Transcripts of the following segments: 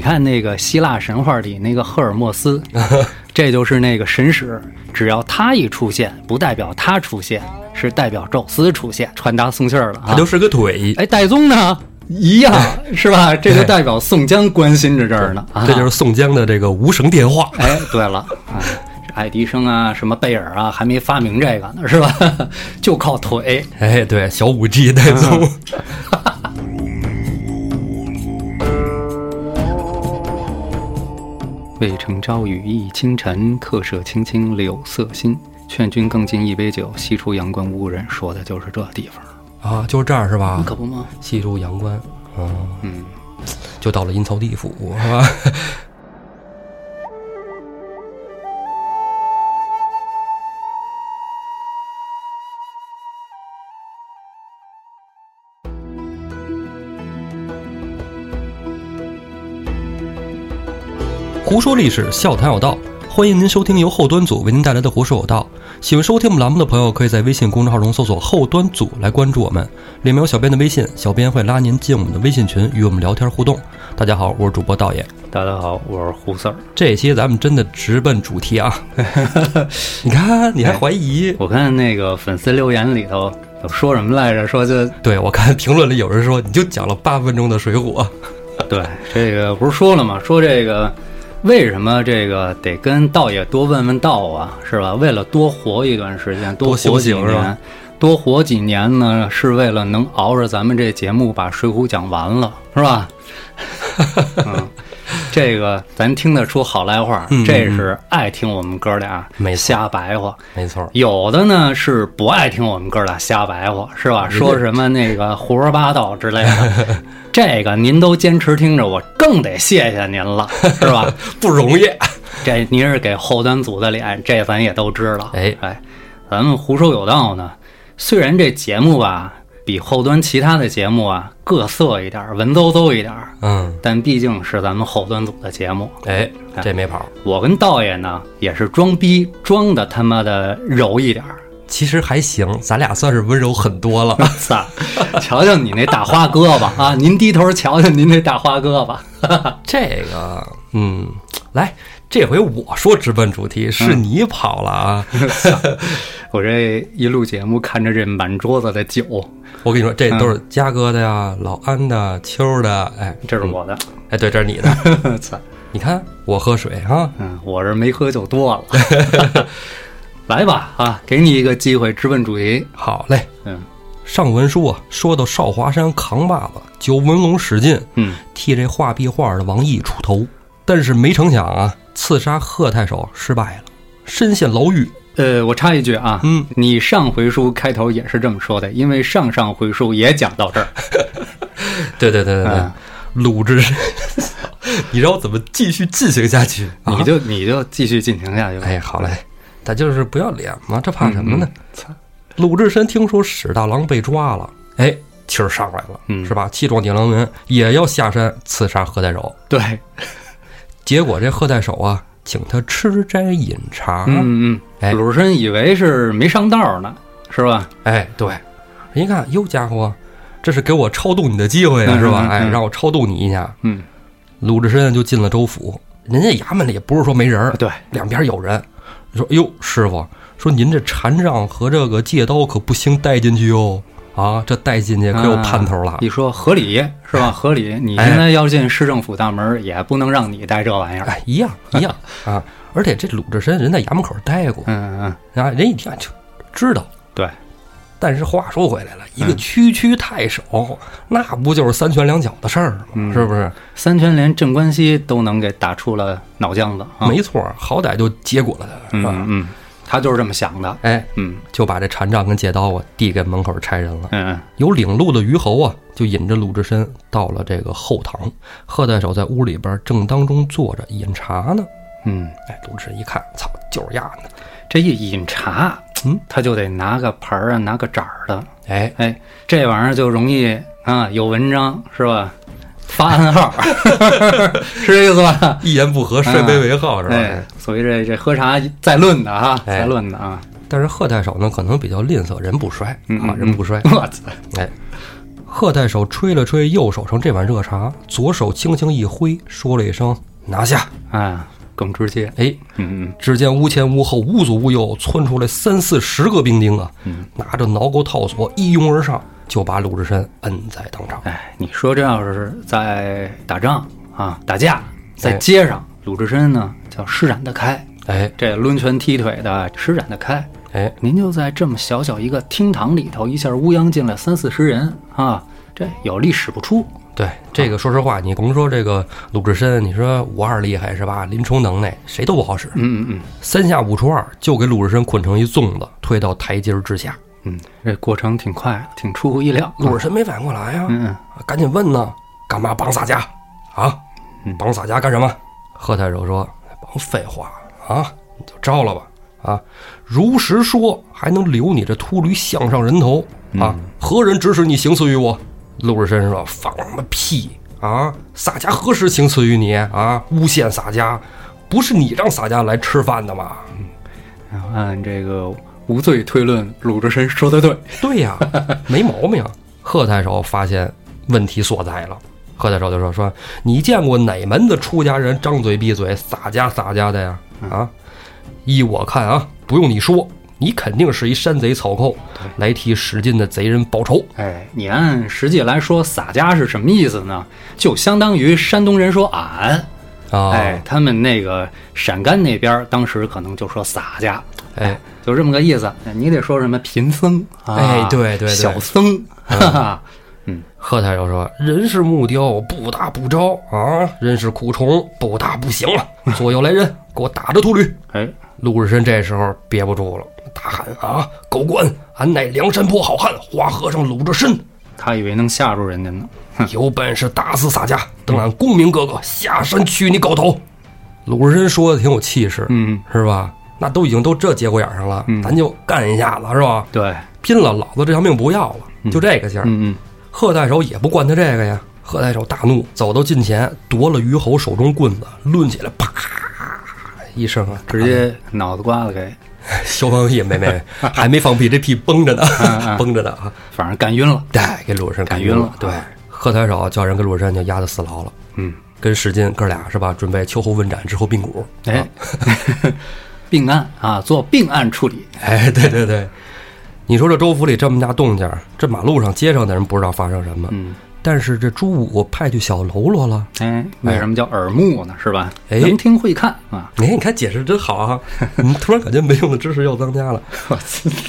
你看那个希腊神话里那个赫尔墨斯，这就是那个神使，只要他一出现，不代表他出现，是代表宙斯出现，传达送信儿了啊。他就是个腿，哎，戴宗呢？一样 是吧？这就代表宋江关心着这儿呢。啊这就是宋江的这个无绳电话。哎，对了，啊，这爱迪生啊，什么贝尔啊，还没发明这个呢，是吧？就靠腿。哎，对，小五 G 戴宗。渭城朝雨浥轻尘，客舍青青柳色新。劝君更尽一杯酒，西出阳关无故人。说的就是这地方，啊，就是这儿是吧？可不吗？西出阳关，嗯，嗯，就到了阴曹地府，是吧？胡说历史，笑谈有道，欢迎您收听由后端组为您带来的《胡说有道》。喜欢收听我们栏目的朋友，可以在微信公众号中搜索“后端组”来关注我们，里面有小编的微信，小编会拉您进我们的微信群，与我们聊天互动。大家好，我是主播道爷。大家好，我是胡四儿。这期咱们真的直奔主题啊！你看，你还怀疑？我看那个粉丝留言里头有说什么来着？说就对我看评论里有人说，你就讲了八分钟的《水浒》。对这个不是说了吗？说这个为什么这个得跟道爷多问问道啊，是吧？为了多活一段时间，多活几年，多活几年呢，是为了能熬着咱们这节目把《水浒》讲完了，是吧？嗯，这个咱听得出好赖话，嗯这是爱听我们哥俩没瞎白话。没错，有的呢是不爱听我们哥俩瞎白话，是吧？说什么那个胡说八道之类的，这个您都坚持听着，我更得谢谢您了，是吧？不容易。这您是给后端组的脸，这咱也都知道。哎哎，咱们胡说有道呢，虽然这节目吧比后端其他的节目啊各色一点儿，文绉绉一点儿，嗯，但毕竟是咱们后端组的节目。哎，这没跑。我跟道爷呢也是装逼，装的他妈的柔一点儿。其实还行，咱俩算是温柔很多了。操！瞧瞧你那大花胳膊啊！您低头瞧瞧您那大花胳膊。这个，嗯，来，这回我说直奔主题，是你跑了啊！我这一录节目，看着这满桌子的酒，我跟你说，这都是嘉哥的呀，老安的，秋的，哎，这是我的。哎，对，这是你的。操！你看我喝水哈，嗯，我这没喝就多了。来吧，啊，给你一个机会直奔主题。好嘞。嗯上文书啊，说到少华山扛把子，九纹龙史进嗯，替这画壁画的王毅出头，但是没成想啊，刺杀贺太守失败了，身陷牢狱。呃，我插一句啊，嗯，你上回书开头也是这么说的，因为上上回书也讲到这儿。对对对对对嗯，鲁智深，你让我怎么继续进行下去？啊你就你就继续进行下去吧。哎，好嘞，他就是不要脸嘛，这怕什么呢？操！鲁智深听说史大郎被抓了，哎，气儿上来了，嗯是吧？气壮铁狼人也要下山刺杀贺太守，对，结果这贺太守啊，请他吃斋饮茶，嗯嗯，哎鲁智深以为是没上道呢，是吧？哎，对，一看，哟家伙，这是给我超度你的机会啊，嗯是吧？哎，让我超度你一下。嗯，鲁智深就进了州府，人家衙门里也不是说没人，对，两边有人。说，哎呦，师傅，说您这禅杖和这个戒刀可不行带进去哟，啊，这带进去可有盼头了。你说合理是吧？合理，你哎现在要进市政府大门，也不能让你带这玩意儿。哎，一样一样啊！而且这鲁智深人在衙门口待过，嗯嗯，啊，人一听就知道。对，但是话说回来了，一个嗯区区太守，那不就是三拳两脚的事儿吗？嗯是不是？三拳连镇关西都能给打出了脑浆子啊！没错，好歹就结果了他，是吧？嗯嗯，他就是这么想的。哎，嗯就把这禅杖跟戒刀啊递给门口差人了。嗯嗯有领路的虞侯啊，就引着鲁智深到了这个后堂。贺太守在屋里边正当中坐着饮茶呢。嗯，哎，鲁智深一看，操，就是丫的。这一饮茶，嗯，他就得拿个盆儿啊，拿个盏儿的。哎，哎，这玩意儿就容易啊，有文章是吧？发暗号，是这意思吧？一言不合摔杯为号，是吧？哎，所以这这喝茶再论的啊，哎再论的啊。但是贺太守呢，可能比较吝啬，人不摔啊，人不摔。我操！哎，贺太守吹了吹右手上这碗热茶，左手轻轻一挥，说了一声“拿下哎，更直接”。。哎，嗯嗯只见屋前屋后，屋左屋右，窜出来三四十个兵丁啊，嗯，拿着挠钩套索一拥而上，就把鲁智深摁在当场。哎，你说这要是在打仗啊，打架，在哎街上，鲁智深呢叫施展得开，哎这抡拳踢腿的施展得开。哎，您就在这么小小一个厅堂里头，一下乌泱进来三四十人啊，这有力使不出。对这个，说实话，你甭说这个鲁智深，你说武二厉害是吧？林冲能耐，谁都不好使。嗯嗯嗯三下五除二就给鲁智深捆成一粽子，推到台阶儿之下。嗯嗯，这过程挺快，挺出乎意料。鲁智深没反应过来呀、嗯嗯赶紧问呢，干嘛绑洒家啊？绑洒家干什么？贺太守说：“甭废话啊，你就招了吧啊！如实说，还能留你这秃驴项上人头啊？何人指使你行刺于我？”鲁智深说：“放他妈屁啊！洒家何时行刺于你啊？诬陷洒家，不是你让洒家来吃饭的吗？然后按这个无罪推论，鲁智深说的对。对呀，没毛病。贺太守发现问题所在了，贺太守就说：“说你见过哪门子出家人张嘴闭嘴洒家洒家的呀？啊，依我看啊，不用你说，你肯定是一山贼草寇，来替史进的贼人报仇。哎，你按实际来说，洒家是什么意思呢？就相当于山东人说俺。啊，哎，他们那个陕甘那边儿当时可能就说洒家，哎，就这么个意思。你得说什么贫僧啊，哎对对对小僧，哈哈，贺太守说：“人是木雕，不打不招啊；人是苦虫，不打不行了。左右来人，给我打着秃驴。”哎，鲁智深这时候憋不住了，大喊：“啊，狗官，俺乃梁山泊好汉花和尚鲁智深，他以为能吓住人家呢。有本事打死洒家，等俺公明哥哥下山取你狗头。”鲁智深说的挺有气势，嗯，是吧？那都已经都这节骨眼上了，嗯咱就干一下子，是吧？对，拼了，老子这条命不要了，就这个劲儿。嗯嗯，贺太守也不惯他这个呀，贺太守大怒，走到近前，夺了虞侯手中棍子，抡起来，啪一声啊，直接脑子瓜子给，消防屁没没，还没放屁，这屁绷着呢，绷着呢啊！反正干晕了。对，给鲁智深干晕了了。对，贺太守叫人给鲁智深就押到死牢了，嗯，跟史进哥俩是吧？准备秋后问斩，之后并股。哎，并案啊，做并案处理。哎，对对对，你说这州府里这么大动静，这马路上街上的人不知道发生什么，嗯，但是这朱武派去小喽啰了。哎，为什么叫耳目呢？是吧？哎能听会看啊。哎，你看解释真好啊！你突然感觉没用的知识又增加了。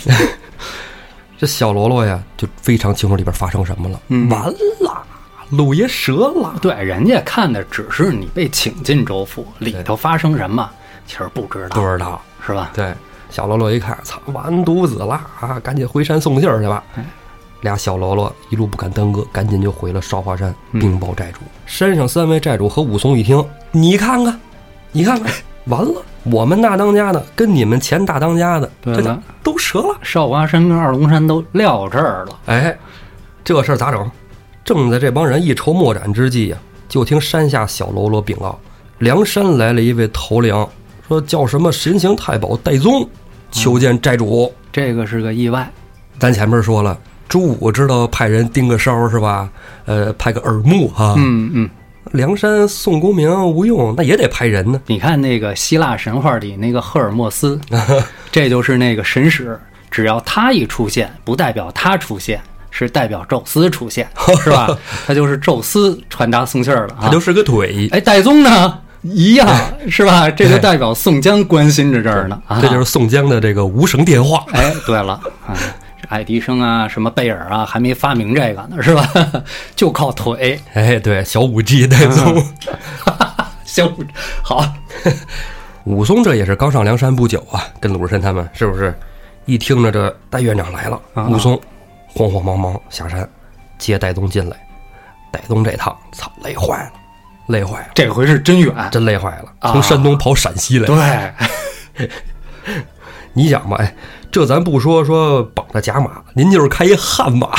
这小喽啰呀，就非常清楚里边发生什么了。嗯完了，鲁爷折了。对，人家看的只是你被请进州府，里头发生什么，其实不知道，不知道。是吧？对，小喽啰一看，操，完犊子了啊！赶紧回山送信儿去吧。哎俩小喽啰一路不敢耽搁，赶紧就回了少华山嗯禀报寨主。山上三位寨主和武松一听，你看看，你看看，完了，我们大当家的跟你们前大当家的，这家对了都折了。少华山跟二龙山都撂这儿了。哎，这事儿咋整？正在这帮人一筹莫展之际呀、就听山下小喽啰禀告，梁山来了一位头领，说叫什么神行太保戴宗，求见寨主。这个是个意外。咱前面说了，朱武知道派人盯个梢是吧？呃，派个耳目哈。嗯嗯，梁山宋公明吴用那也得派人呢。你看那个希腊神话里那个赫尔墨斯，这就是那个神使，只要他一出现，不代表他出现，是代表宙斯出现，是吧？他就是宙斯传达送信儿了啊。他就是个腿，哎，戴宗呢？一样是吧？这就代表宋江关心着这儿呢。啊这就是宋江的这个无绳电话。哎，对了，啊，这爱迪生啊，什么贝尔啊，还没发明这个呢，是吧？就靠腿。哎，对，小五 G 戴宗。行，好，武松这也是刚上梁山不久啊，跟鲁智深他们是不是？一听着这戴院长来了，啊武松慌慌忙忙下山接戴宗进来。戴宗这趟操累坏了，累坏了，这回是真远。真累坏了，啊从山东跑陕西来。对，你想吧，哎，这咱不说说绑着假马，您就是开一悍马，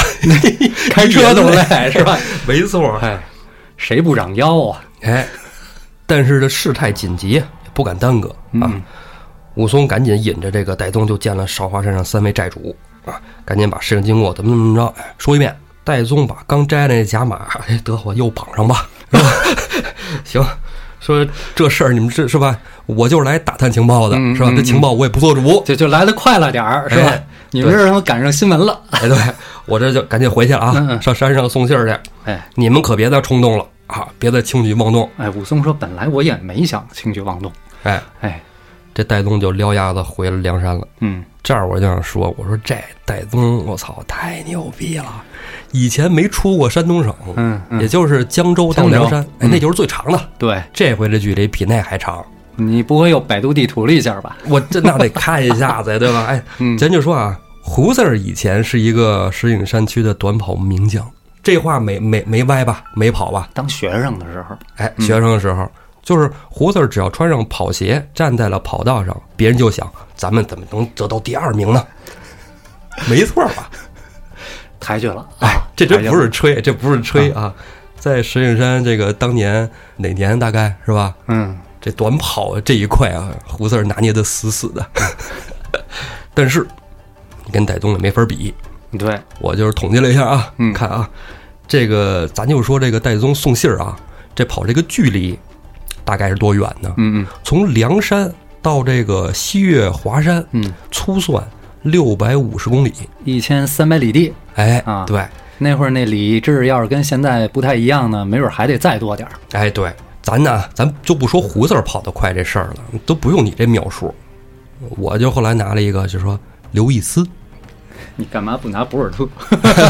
开车都累 是吧？没错，哎，谁不长腰啊？哎，但是这事态紧急，也不敢耽搁啊。嗯武松赶紧引着这个戴宗就见了少华山上三位寨主啊，赶紧把事情经过怎么怎么着，哎，说一遍。戴宗把刚摘的那假马，哎，得我又绑上吧？行，说这事儿你们是是吧？我就是来打探情报的，是吧？这情报我也不做主，就就来的快了点儿，是吧哎？你们这让他赶上新闻了，哎，对我这就赶紧回去了啊，嗯嗯上山上送信儿去。哎你们可别再冲动了啊，别再轻举妄动。哎，武松说，本来我也没想轻举妄动，哎，哎，这戴宗就撩丫子回了梁山了。嗯，这儿我就想说，我说这戴宗，我操，太牛逼了！以前没出过山东省，嗯嗯也就是江州到梁山，那就是最长的。对这回这距离比那还长，你不会又百度地图了一下吧？我这那得看一下子呀，对吧？哎，嗯咱就说啊，胡四儿以前是一个石景山区的短跑名将，这话没没没歪吧？没跑吧？当学生的时候，哎，学生的时候，就是胡四儿只要穿上跑鞋，站在了跑道上，别人就想，咱们怎么能得到第二名呢？没错吧？抬举了，哎啊，这真不是吹，这不是吹啊！在石景山这个当年哪年大概是吧？嗯，这短跑这一块啊，胡四儿拿捏的死死的。但是你跟戴宗也没法比，对，我就是统计了一下啊，嗯看啊，这个咱就说这个戴宗送信儿啊，这跑这个距离大概是多远呢？嗯嗯从梁山到这个西岳华山，嗯粗算六百五十公里。嗯，一千三百里地。哎，啊对，那会儿那李志要是跟现在不太一样呢，没准还得再多点儿。哎，对，咱呢，咱就不说胡子儿跑得快这事儿了，都不用你这描述。我就后来拿了一个，就说刘易斯，你干嘛不拿博尔特？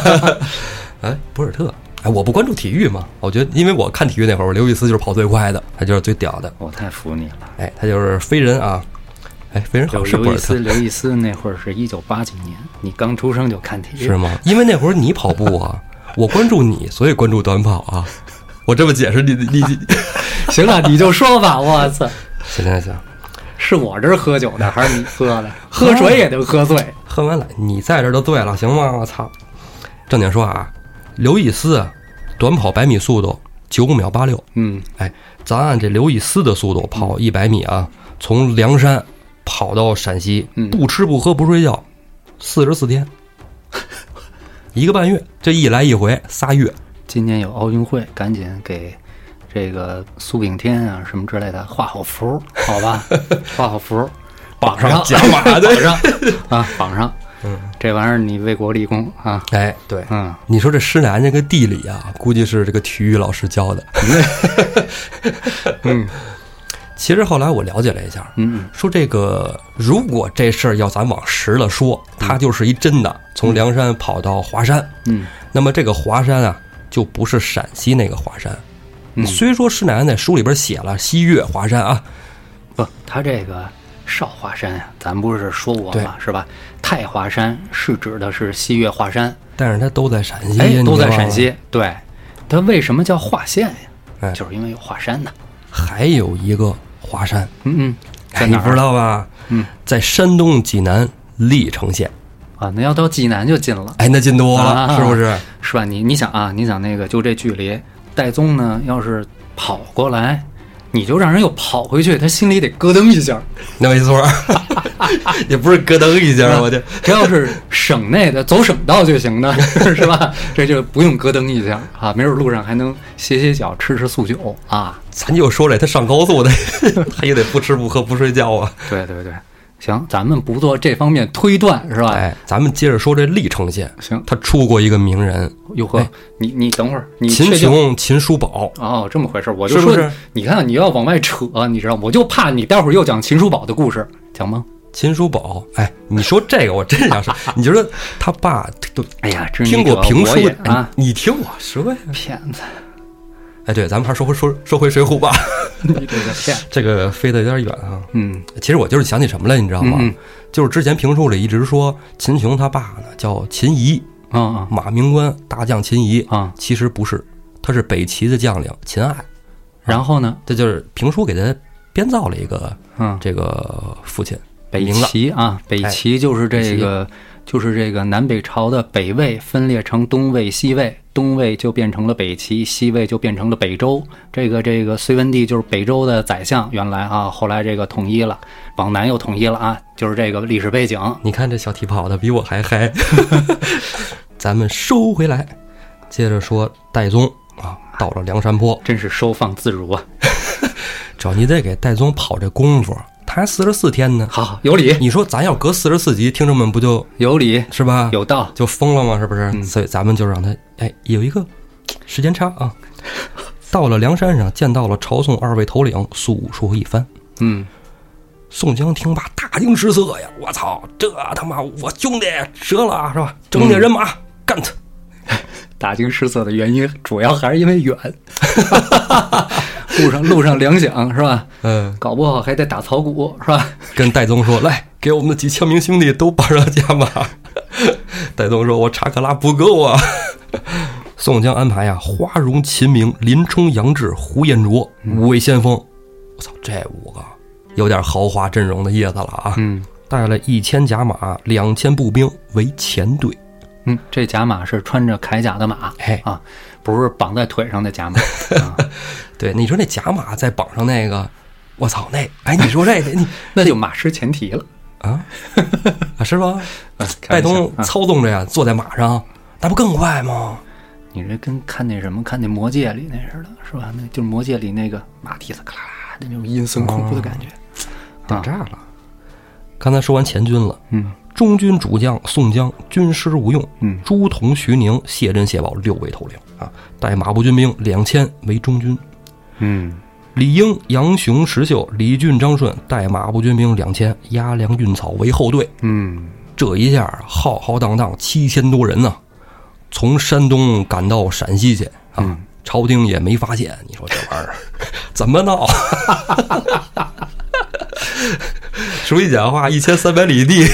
哎，博尔特，哎，我不关注体育嘛，我觉得，因为我看体育那会儿，我刘易斯就是跑最快的，他就是最屌的，我太服你了。哎，他就是飞人啊，哎，飞人好刘像是刘易斯，刘易斯那会儿是一九八几年，你刚出生就看体育是吗？因为那会儿你跑步啊，我关注你，所以关注短跑啊。我这么解释你，你你，行了，你就说吧。我操，行行行，是我这儿喝酒呢还是你喝的？喝水也能喝醉。喝完了，你在这儿就对了，行吗？我操！正经说啊，刘易斯啊，短跑百米速度九秒八六，嗯，哎，咱按这刘易斯的速度跑一百米啊，从梁山跑到陕西，嗯。不吃不喝不睡觉，四十四天，一个半月，这一来一回仨月，今年有奥运会，赶紧给这个苏炳添啊什么之类的画好符，好吧？画好符，绑上甲马的绑上。啊，绑上。嗯，这玩意儿你为国立功啊。哎，对，嗯，你说这施南这个地理啊，估计是这个体育老师教的。嗯，其实后来我了解了一下，嗯说这个如果这事儿要咱往实了说，它就是一真的，从梁山跑到华山，嗯那么这个华山啊，就不是陕西那个华山。嗯虽说施耐庵在书里边写了西岳华山啊，不，他这个少华山呀，咱不是说过吗？是吧？太华山是指的是西岳华山，但是它都在陕西，哎，都在。陕西。对，它为什么叫华县呀？哎就是因为有华山呢。还有一个华山，嗯嗯，哎，你不知在哪儿道吧？嗯，在山东济南历城县。啊？那要到济南就近了。哎，那近多了，啊是不是？是吧？你你想啊，你想那个就这距离，戴宗呢要是跑过来，你就让人又跑回去，他心里得咯噔一下。那没错儿，也不是咯噔一下，我这这要是省内的走省道就行的，是吧？这就不用咯噔一下啊，没准路上还能歇歇脚、吃吃素酒啊。咱就说这，他上高速的，他也得不吃不喝不睡觉啊。对对对，行，咱们不做这方面推断，是吧？哎，咱们接着说这历城县，行，他出过一个名人，哟呵，你你等会儿，你秦琼、秦叔宝。哦，这么回事儿，我就说，你看你要往外扯，你知道，我就怕你待会儿又讲秦叔宝的故事，讲吗？秦叔宝，哎，你说这个我真想说，你觉得他爸都哎呀，听过者评书啊，哎你听我说呀？骗子，哎，对，咱们还是说回说说回水浒吧，你这个骗，这个飞得有点远啊。嗯。其实我就是想起什么来，你知道吗？就是之前评书里一直说秦琼他爸呢叫秦仪，啊啊。马明官大将秦仪，啊，其实不是，他是北齐的将领秦爱，然后呢，这就是评书给他编造了一个嗯，这个父亲北。齐啊，北齐就是这个，就是这个南北朝的北魏分裂成东魏、西魏，东魏就变成了北齐，西魏就变成了北周。这个这个隋文帝就是北周的宰相，原来啊，后来这个统一了，往南又统一了啊，就是这个历史背景。你看这小蹄跑的比我还嗨。咱们收回来，接着说戴宗啊，到了梁山坡，真是收放自如啊！只要你得给戴宗跑这功夫，他还四十四天呢。好，有理，你说咱要隔四十四集，听众们不就有理，是吧？有道。就疯了吗？是不是？所以咱们就让他哎有一个时间差啊。到了梁山上，见到了朝宋二位头领，诉说一番。嗯，宋江听罢大惊失色呀！我操，这他妈我兄弟折了是吧？整点人马干他！大惊失色的原因主要还是因为远，路上路上粮饷是吧？嗯，搞不好还得打草谷是吧？跟戴宗说：“来，给我们的几千名兄弟都绑上加马。”戴宗说：“我查克拉不够啊。”宋江安排呀，花荣、秦明、林冲、杨志、胡延灼五位先锋。我操，这五个有点豪华阵容的意思了啊！嗯，带了一千甲马，两千步兵为前队。嗯，这甲马是穿着铠甲的马，嘿啊，不是绑在腿上的甲马。啊、对，你说那甲马再绑上那个，我操，那哎，你说这个你 那就马失前蹄了啊啊是吧？开玩笑戴宗啊操纵着呀，坐在马上，那不更快吗？你这跟看那什么，看那《魔戒》里那似的，是吧？那就是《魔戒》里那个马蹄子咔啦啦的那种阴森恐怖的感觉。打炸了。刚才说完前军了，嗯中军主将宋江军师吴用，嗯朱仝、徐宁、谢珍、谢宝六位头领啊，带马步军兵两千为中军。嗯李英、杨雄、石秀、李俊、张顺带马步军兵两千，押粮运草为后队。嗯，这一下浩浩荡荡七千多人呢，从山东赶到陕西去啊，嗯朝廷也没发现。你说这玩意儿 怎么闹？说一讲话，一千三百里地，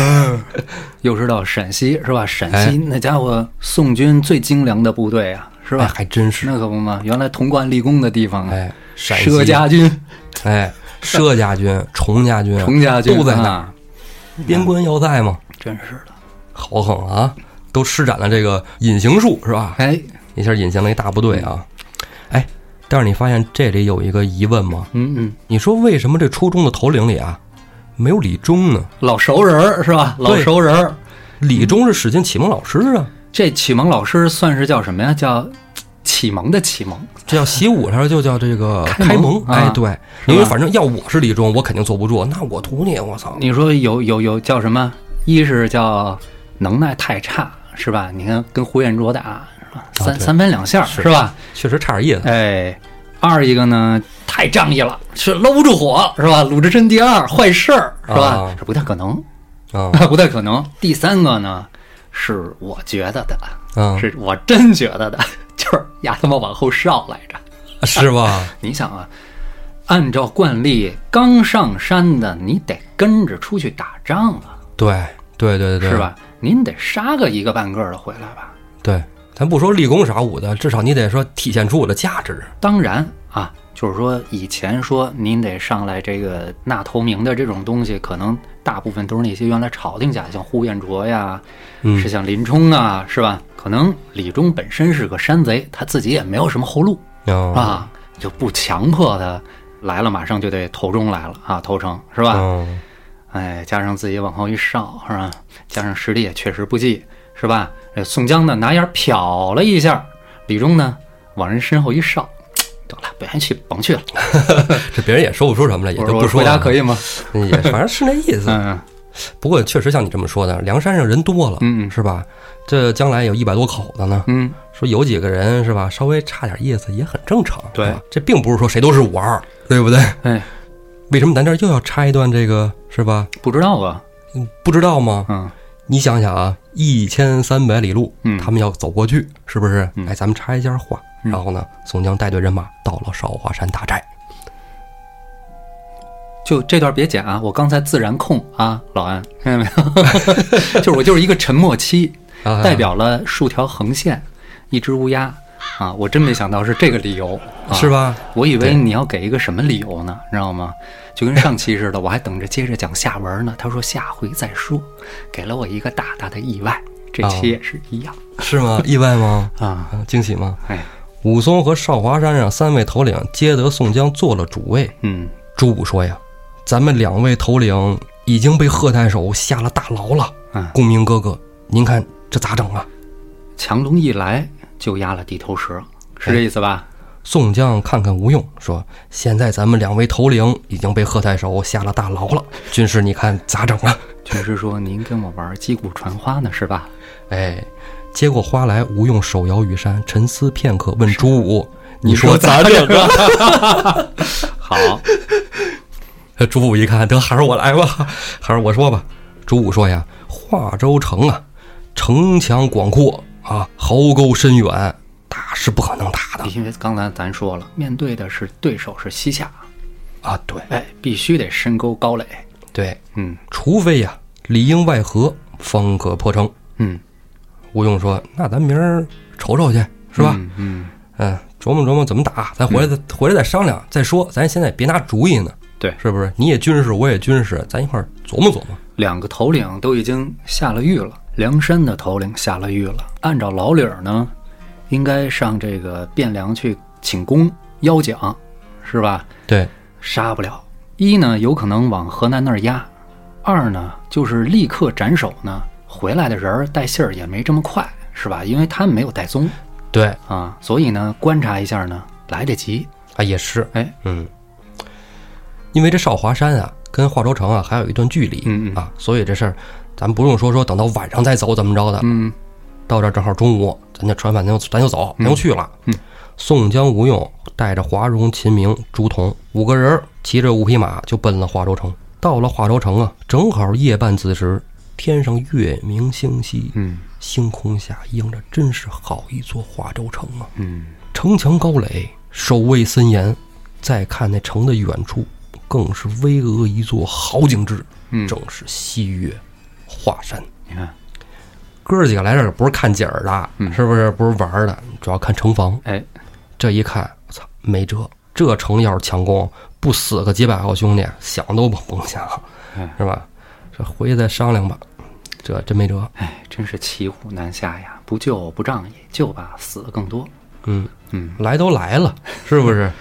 又是到陕西是吧？陕哎西那家伙宋军最精良的部队啊，是哎，吧？还真是。那可不嘛，原来潼关立功的地方啊，哎，陕西佘家军、哎，佘家军、崇家军、崇家军都在那边关要塞嘛，真是的。豪横啊，都施展了这个隐形术，是吧？哎，一下隐形了一大部队啊。哎，但是你发现这里有一个疑问吗？嗯嗯，你说为什么这初中的头领里啊，没有李忠呢？老熟人儿是吧？老熟人儿。李忠是史进启蒙老师啊，这启蒙老师算是叫什么呀？叫启蒙的启蒙。这叫习武，他说就叫这个开开蒙啊哎，对，因为反正要我是李忠，我肯定坐不住。那我徒你，我操，你说有有有叫什么？一是叫能耐太差是吧？你看跟胡延灼打是吧？三、啊三分两下是是吧？确实差点意思。哎，二一个呢太仗义了，是搂不住火是吧？鲁智深第二坏事儿是吧？啊这不太可能，啊 不太可能。第三个呢是我觉得的，啊，是我真觉得的，就是丫他妈往后稍来着。是吧？你想啊，按照惯例，刚上山的你得跟着出去打仗啊，对对对对，是？吧？您得杀个一个半个的回来吧？对，咱不说立功啥武的，至少你得说体现出我的价值。当然啊，就是说以前说您得上来这个纳头名的这种东西，可能大部分都是那些原来朝廷家，像呼延灼呀，嗯是像林冲啊，是吧？可能李忠本身是个山贼，他自己也没有什么后路啊，啊，就不强迫他来了马上就得投中来了啊，投诚是吧？嗯，哎，加上自己往后一稍，是吧？加上实力也确实不济，是吧？这宋江呢，拿眼瞟了一下，李忠呢，往人身后一哨，得了，不愿意去，甭去了。这别人也说不出什么来，也就不说了。回答可以吗？也反正是那意思。嗯不过确实像你这么说的，梁山上人多了，是吧？这将来有一百多口子呢，嗯，说有几个人是吧，稍微差点意思也很正常。对吧这并不是说谁都是五二，对不对？哎，为什么咱这儿又要插一段这个是吧？不知道啊，嗯不知道吗？嗯你想想啊，一千三百里路，嗯他们要走过去，是不是？嗯哎，咱们插一下话，嗯然后呢，宋江带队人马到了少华山大寨。就这段别剪啊，我刚才自然控啊，老安看见没有？就是我就是一个沉默期，啊代表了数条横线，一只乌鸦啊，我真没想到是这个理由，啊、是？吧？我以为你要给一个什么理由呢？知道吗？就跟上期似的，我还等着接着讲下文呢。他说下回再说，给了我一个大大的意外。这期也是一样是吗？意外吗？啊，啊，惊喜吗？哎，武松和少华山上三位头领皆得宋江做了主位。嗯朱武说呀：“咱们两位头领已经被贺太守下了大牢了。嗯，公明哥哥，您看这咋整啊？强龙一来，就压了地头蛇，是这意思吧？宋江看看吴用，说：“现在咱们两位头领已经被贺太守下了大牢了，军师你看咋整啊军师说：“您跟我玩击鼓传花呢，是吧？”？”哎，接过花来，吴用手摇羽扇，沉思片刻，问朱武：“你说咋整啊 好，？”朱武一看，得还是我来吧，还是我说吧。朱武说呀：“华州城啊，城墙广阔啊，壕沟深远，打是不可能打的因为刚才咱说了，面对的是对手是西夏，啊。对哎，必须得深沟高垒。对，嗯除非呀里应外合，方可破城。”嗯，吴用说：“那咱明儿瞅瞅去，是吧？嗯嗯，嗯，琢磨琢磨怎么打，咱回来再、回来再商量再说。咱现在别拿主意呢，对，是不是？你也军事，我也军事，咱一块儿琢磨琢磨。两个头领都已经下了狱了，梁山的头领下了狱了。按照老理儿呢，应该上这个汴梁去请功邀奖，是吧？对，杀不了。一呢，有可能往河南那儿压；二呢，就是立刻斩首呢，回来的人儿带信儿也没这么快，是吧？因为他们没有带宗对。啊，所以呢，观察一下呢，来得及。啊，也是，哎，嗯，因为这少华山啊，跟华州城啊还有一段距离，嗯嗯。啊，所以这事儿咱不用说说等到晚上再走怎么着的，嗯到这儿正好中午，咱就吃完饭咱就咱就走，咱就去了。嗯宋江、吴用带着华容、秦明、朱仝五个人儿骑着五匹马就奔了华州城。到了华州城啊，正好夜半子时，天上月明星稀，嗯星空下映着真是好一座华州城啊！嗯，城墙高垒，守卫森严。再看那城的远处，更是巍峨一座好景致，嗯正是西岳华山。你看，哥儿几个来这儿不是看景儿的，嗯是不是？不是玩儿的，主要看城防。哎，这一看，我操，没辙！这城要是强攻，不死个几百号兄弟，想都甭想，哎是吧？这回去再商量吧。这真没辙。哎，真是骑虎难下呀！不救不仗义，救吧死的更多。嗯，嗯来都来了，是不是？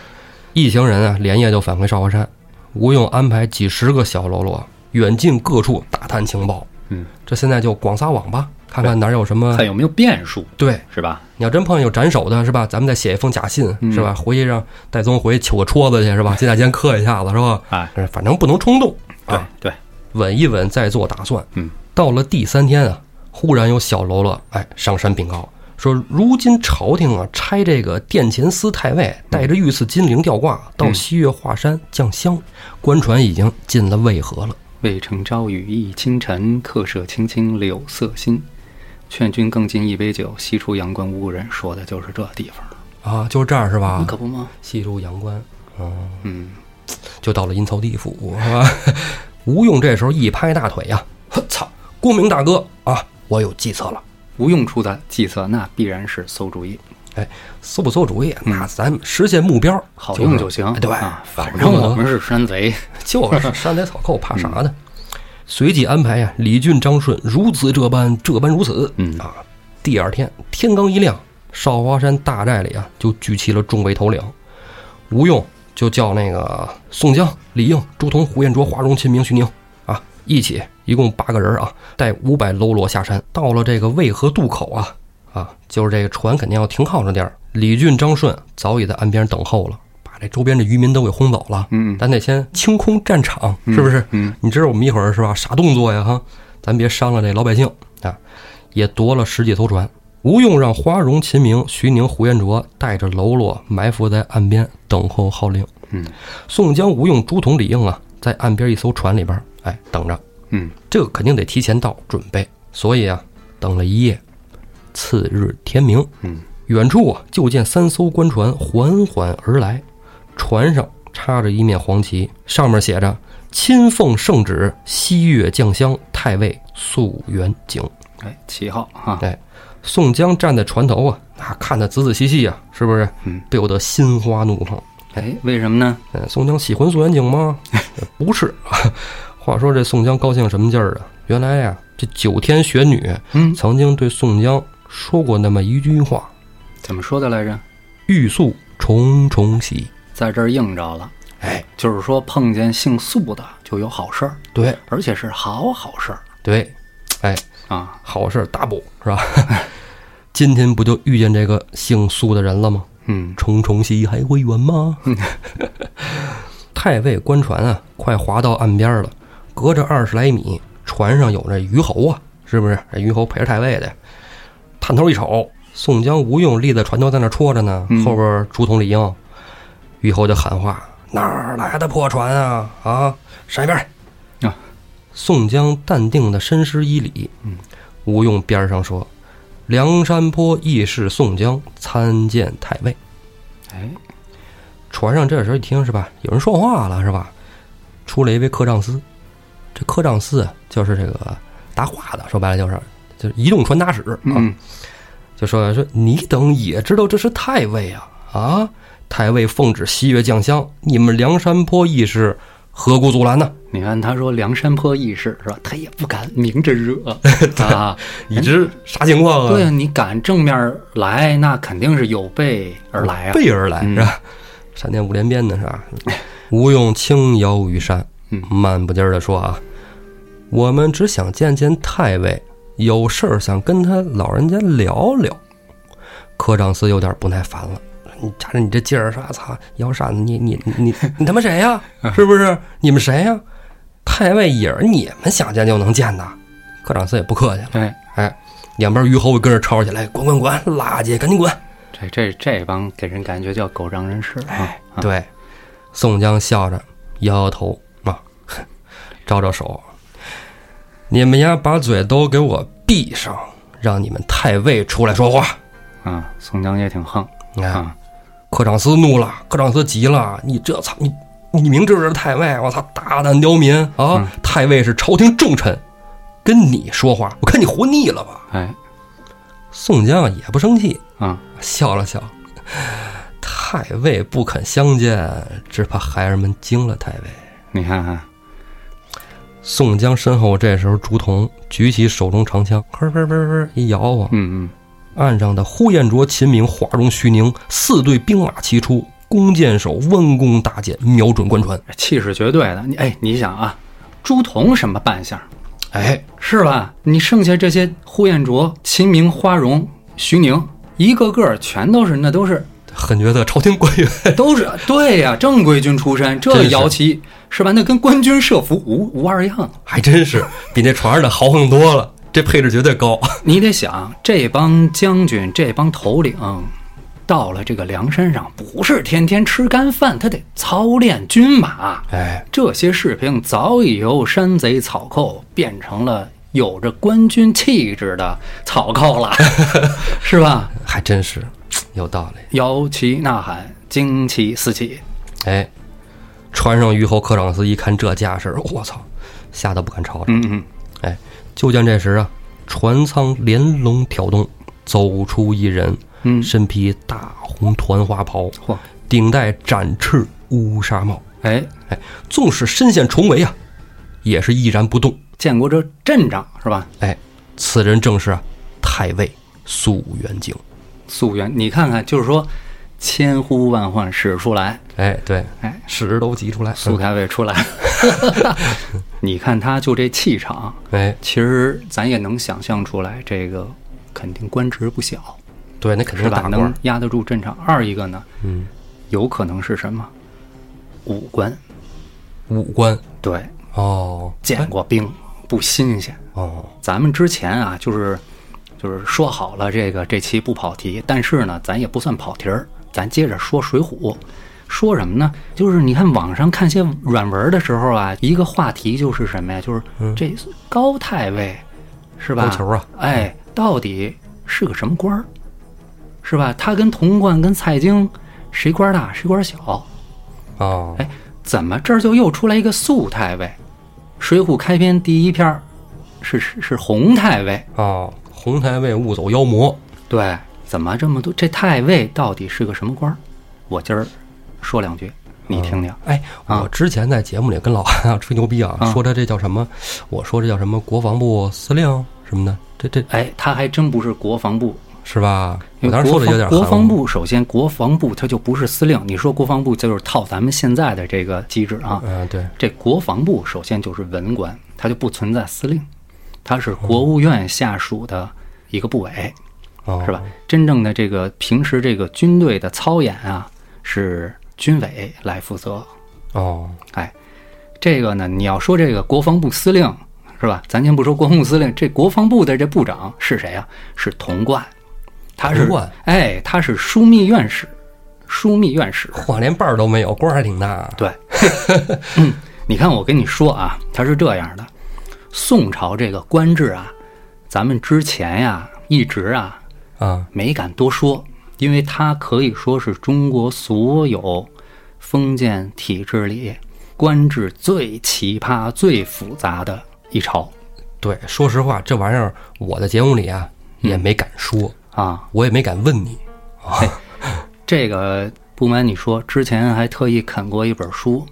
一行人啊，连夜就返回少华山。吴用安排几十个小喽啰远近各处打探情报。嗯，这现在就广撒网吧，看看哪儿有什么看有没有变数，对。是吧？你要真碰见有斩首的，是吧？咱们再写一封假信，嗯是吧？回去让戴宗回去求个戳子去，是吧？接待间磕一下子，是吧？哎，呃反正不能冲动对啊，对，稳一稳再做打算。嗯，到了第三天啊，忽然有小喽啰哎上山禀告说，如今朝廷啊差这个殿前司太尉带着御赐金铃吊挂到西岳华山降香，官船已经进了渭河了。渭城朝雨浥轻尘，客舍青青柳色新。劝君更尽一杯酒，西出阳关无故人。说的就是这地方，啊，就是这儿是吧？可不吗？西出阳关，嗯，嗯，就到了阴曹地府，是吧？吴用这时候一拍大腿呀，呵操！公明大哥啊，我有计策了。吴用出的计策，那必然是馊主意，馊不馊主意，那咱们实现目标好用就行。对，啊，反反正我们是山贼。就是山贼草寇，怕啥的？随即安排呀，李俊、张顺如此这般，这般如此。嗯啊，第二天天刚一亮，少华山大寨里啊就聚齐了众位头领，吴用就叫那个宋江、李应、朱仝、胡彦卓、华容、秦明、徐宁啊一起，一共八个人啊，带五百喽啰下山，到了这个渭河渡口啊啊，就是这个船肯定要停靠着地儿。李俊、张顺早已在岸边等候了，把这周边的渔民都给轰走了。嗯咱得先清空战场，是不是？嗯你知道我们一会儿是吧？啥动作呀？哈，咱别伤了这老百姓啊！也夺了十几艘船。吴用让花荣、秦明、徐宁、胡彦卓带着喽啰埋伏在岸边等候号令。嗯宋江、吴用、朱仝、李应啊，在岸边一艘船里边，哎，等着。嗯这个肯定得提前到准备，所以啊，等了一夜。次日天明，嗯远处啊，就见三艘官船缓缓而来，船上插着一面黄旗，上面写着“亲奉圣旨，西岳降香，太尉肃元景哎，旗号哈”。，哎，宋江站在船头啊，啊，看得仔仔细细啊，是不是？嗯，不由得心花怒放。哎，为什么呢？嗯，宋江喜欢素元景吗？不是。话说这宋江高兴什么劲儿啊？原来呀、这九天玄女嗯，曾经对宋江说过那么一句话怎么说的来着？：“欲速重重喜。在这儿应着了，”哎，就是说碰见姓苏的就有好事儿，对而且是好好事儿对，哎，啊。好事儿 double 是吧？今天不就遇见这个姓苏的人了吗？嗯重重喜还会远吗？太尉官船啊，快划到岸边了，隔着二十来米，船上有这虞侯啊，是不是？这虞侯陪着太尉的，探头一瞅，宋江、吴用立在船头在那戳着呢，嗯后边竹筒李应，虞侯就喊话：“哪儿来的破船啊？啊，闪一边去！”啊，宋江淡定的深施一礼。嗯，吴用边上说：“梁山坡义士宋江参见太尉。”哎，船上这时候一听是吧，有人说话了是吧？出来一位客丈司，这客丈司就是这个答话的，说白了就是就是移动传达室啊。嗯就说说你等也知道这是太尉啊啊！太尉奉旨西岳将相，你们梁山坡义士何故阻拦呢？你看他说梁山坡义士是吧？他也不敢明着惹 啊。你这啥情况啊？对啊，你敢正面来，那肯定是有备而来啊。备而来嗯是吧？闪电五连鞭的是吧？吴用轻摇羽扇，嗯慢不唧儿的说啊：“我们只想见见太尉，有事儿想跟他老人家聊聊。”科长司有点不耐烦了：“你瞅着你这劲儿啥？操，摇扇子，你你你 你他妈谁呀？是不是？你们谁呀？太尉也是你们想见就能见的。”科长司也不客气了，哎，哎，两边虞侯跟着吵起来：“滚滚滚，垃圾，赶紧滚！”这这这帮给人感觉叫狗仗人势啊。啊对，宋江笑着摇摇头啊，招招手，你们呀把嘴都给我闭上，让你们太尉出来说话。啊，宋江也挺横啊，啊。科长司怒了，科长司急了，你这操你！你明知这是太尉，我操，大胆刁民啊！嗯太尉是朝廷重臣，跟你说话，我看你活腻了吧？哎宋江啊也不生气，啊，笑了笑，太尉不肯相见，只怕孩儿们惊了太尉。你看看，宋江身后这时候，朱仝举起手中长枪，呵呵呵呵一摇啊，嗯嗯岸上的呼延灼、秦明、华容、徐宁四队兵马齐出，弓箭手弯弓搭箭，瞄准官船。嗯，气势绝对的。你哎，你想啊，朱仝什么扮相哎，是吧？你剩下这些呼延灼、秦明、花荣、徐宁，一个个全都是那都是很觉得朝廷官员都是对呀、正规军出身，这摇旗是吧？那跟官军设伏无无二样。还真是比那船上的豪横多了，这配置绝对高。你得想，这帮将军、这帮头领，到了这个梁山上，不是天天吃干饭，他得操练军马。哎，这些士兵早已由山贼草寇变成了有着官军气质的草寇了，是吧？还真是有道理。摇旗呐喊，旌旗四起。哎，船上虞侯科长司一看这架势，我操，吓得不敢吵吵。嗯嗯，哎，就见这时啊，船舱连笼挑动，走出一人，嗯身披大红团花袍，嚯，顶戴展翅乌纱帽。哎，哎，纵使身陷重围啊，也是毅然不动。见过这阵仗是吧？哎，此人正是啊，太尉苏元景。溯源，你看看，就是说千呼万唤始出来，哎，对，哎，屎都挤出来。苏太尉出来，你看他就这气场，哎，其实咱也能想象出来，这个肯定官职不小，对，那肯定是大官能。压得住阵场。二一个呢，嗯，有可能是什么？武官，武官。对，哦，见过兵不新鲜。哦，咱们之前啊，就是就是说好了，这个这期不跑题，但是呢，咱也不算跑题儿，咱接着说《水浒》。说什么呢？就是你看网上看些软文的时候啊，一个话题就是什么呀？就是这高太尉，是吧？啊，哎，到底是个什么官儿？是吧？他跟童贯、跟蔡京，谁官大谁官小？哦，哎，怎么这儿就又出来一个肃太尉？《水浒》开篇第一篇儿是是是洪太尉，哦，洪太尉误走妖魔。对，怎么这么多？这太尉到底是个什么官儿？我今儿说两句，你听听。哎，啊我之前在节目里跟老韩啊吹牛逼啊，啊说他这叫什么？我说这叫什么国防部司令什么的，这这哎，他还真不是国防部，是吧？我当时说的有点国防国防。部首先国防部它就不是司令，你说国防部就是套咱们现在的这个机制啊。嗯，对，这国防部首先就是文官，它就不存在司令，它是国务院下属的一个部委。哦是吧？真正的这个平时这个军队的操演啊，是军委来负责。哦，哎，这个呢，你要说这个国防部司令是吧？咱先不说国防部司令，这国防部的这部长是谁啊？是童贯，他是哎，他是枢密院士，枢密院士。嚯，连伴儿都没有，官儿还挺大。对，嗯，你看我跟你说啊，他是这样的，宋朝这个官制啊，咱们之前呀一直啊啊，没敢多说，因为它可以说是中国所有封建体制里官制最奇葩、最复杂的一朝对，说实话，这玩意儿我的节目里啊也没敢说，啊。我也没敢问你。这个不瞒你说，之前还特意啃过一本书，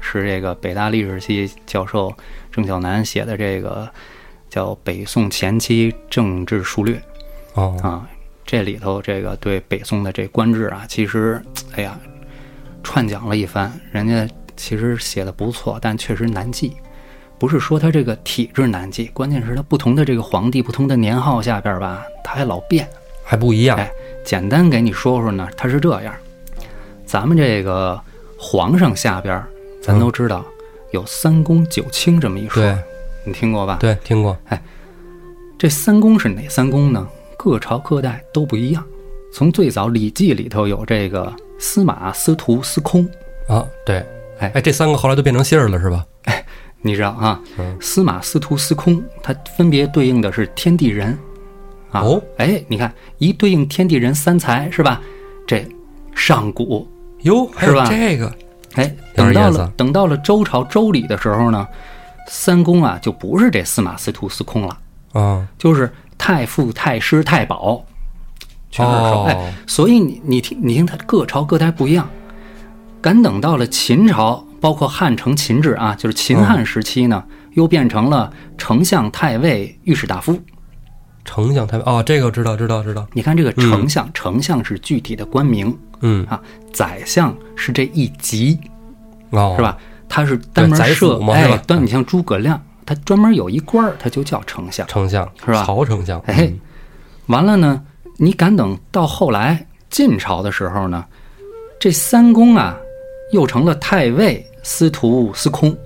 是这个北大历史系教授郑晓南写的，这个叫《北宋前期政治述略》哦，啊。这里头这个对北宋的这官制啊，其实哎呀，串讲了一番，人家其实写的不错，但确实难记。不是说他这个体制难记，关键是他不同的这个皇帝、不同的年号下边吧，他还老变。还不一样。哎，简单给你说说呢，他是这样，咱们这个皇上下边，咱都知道有三公九卿这么一说，对你听过吧？对，听过。哎这三公是哪三公呢？各朝各代都不一样。从最早《礼记》里头有这个司马、司徒、司空，啊，对，哎哎，这三个后来都变成姓儿了是吧？哎你知道啊？嗯司马、司徒、司空，它分别对应的是天地人。啊，哦哎，你看一对应天地人三才是吧？这上古哟，是吧这个哎，等到了等到了周朝周礼的时候呢，三公啊就不是这司马、司徒、司空了，啊，就是太傅、太师、太保，全是哎，所以你你听你听，它各朝各代不一样。赶等到了秦朝，包括汉承秦制啊，就是秦汉时期呢，又变成了丞相、太尉、御史大夫。丞相太尉哦，这个知道知道知道。你看这个丞相，丞相是具体的官名嗯，啊，宰相是这一级，哦，是？吧？他是单门宰设哎但你像诸葛亮，他专门有一官儿，他就叫丞相。丞相是吧曹丞相。哎，完了呢，你敢等到后来晋朝的时候呢，这三公啊，又成了太尉、司徒、司空。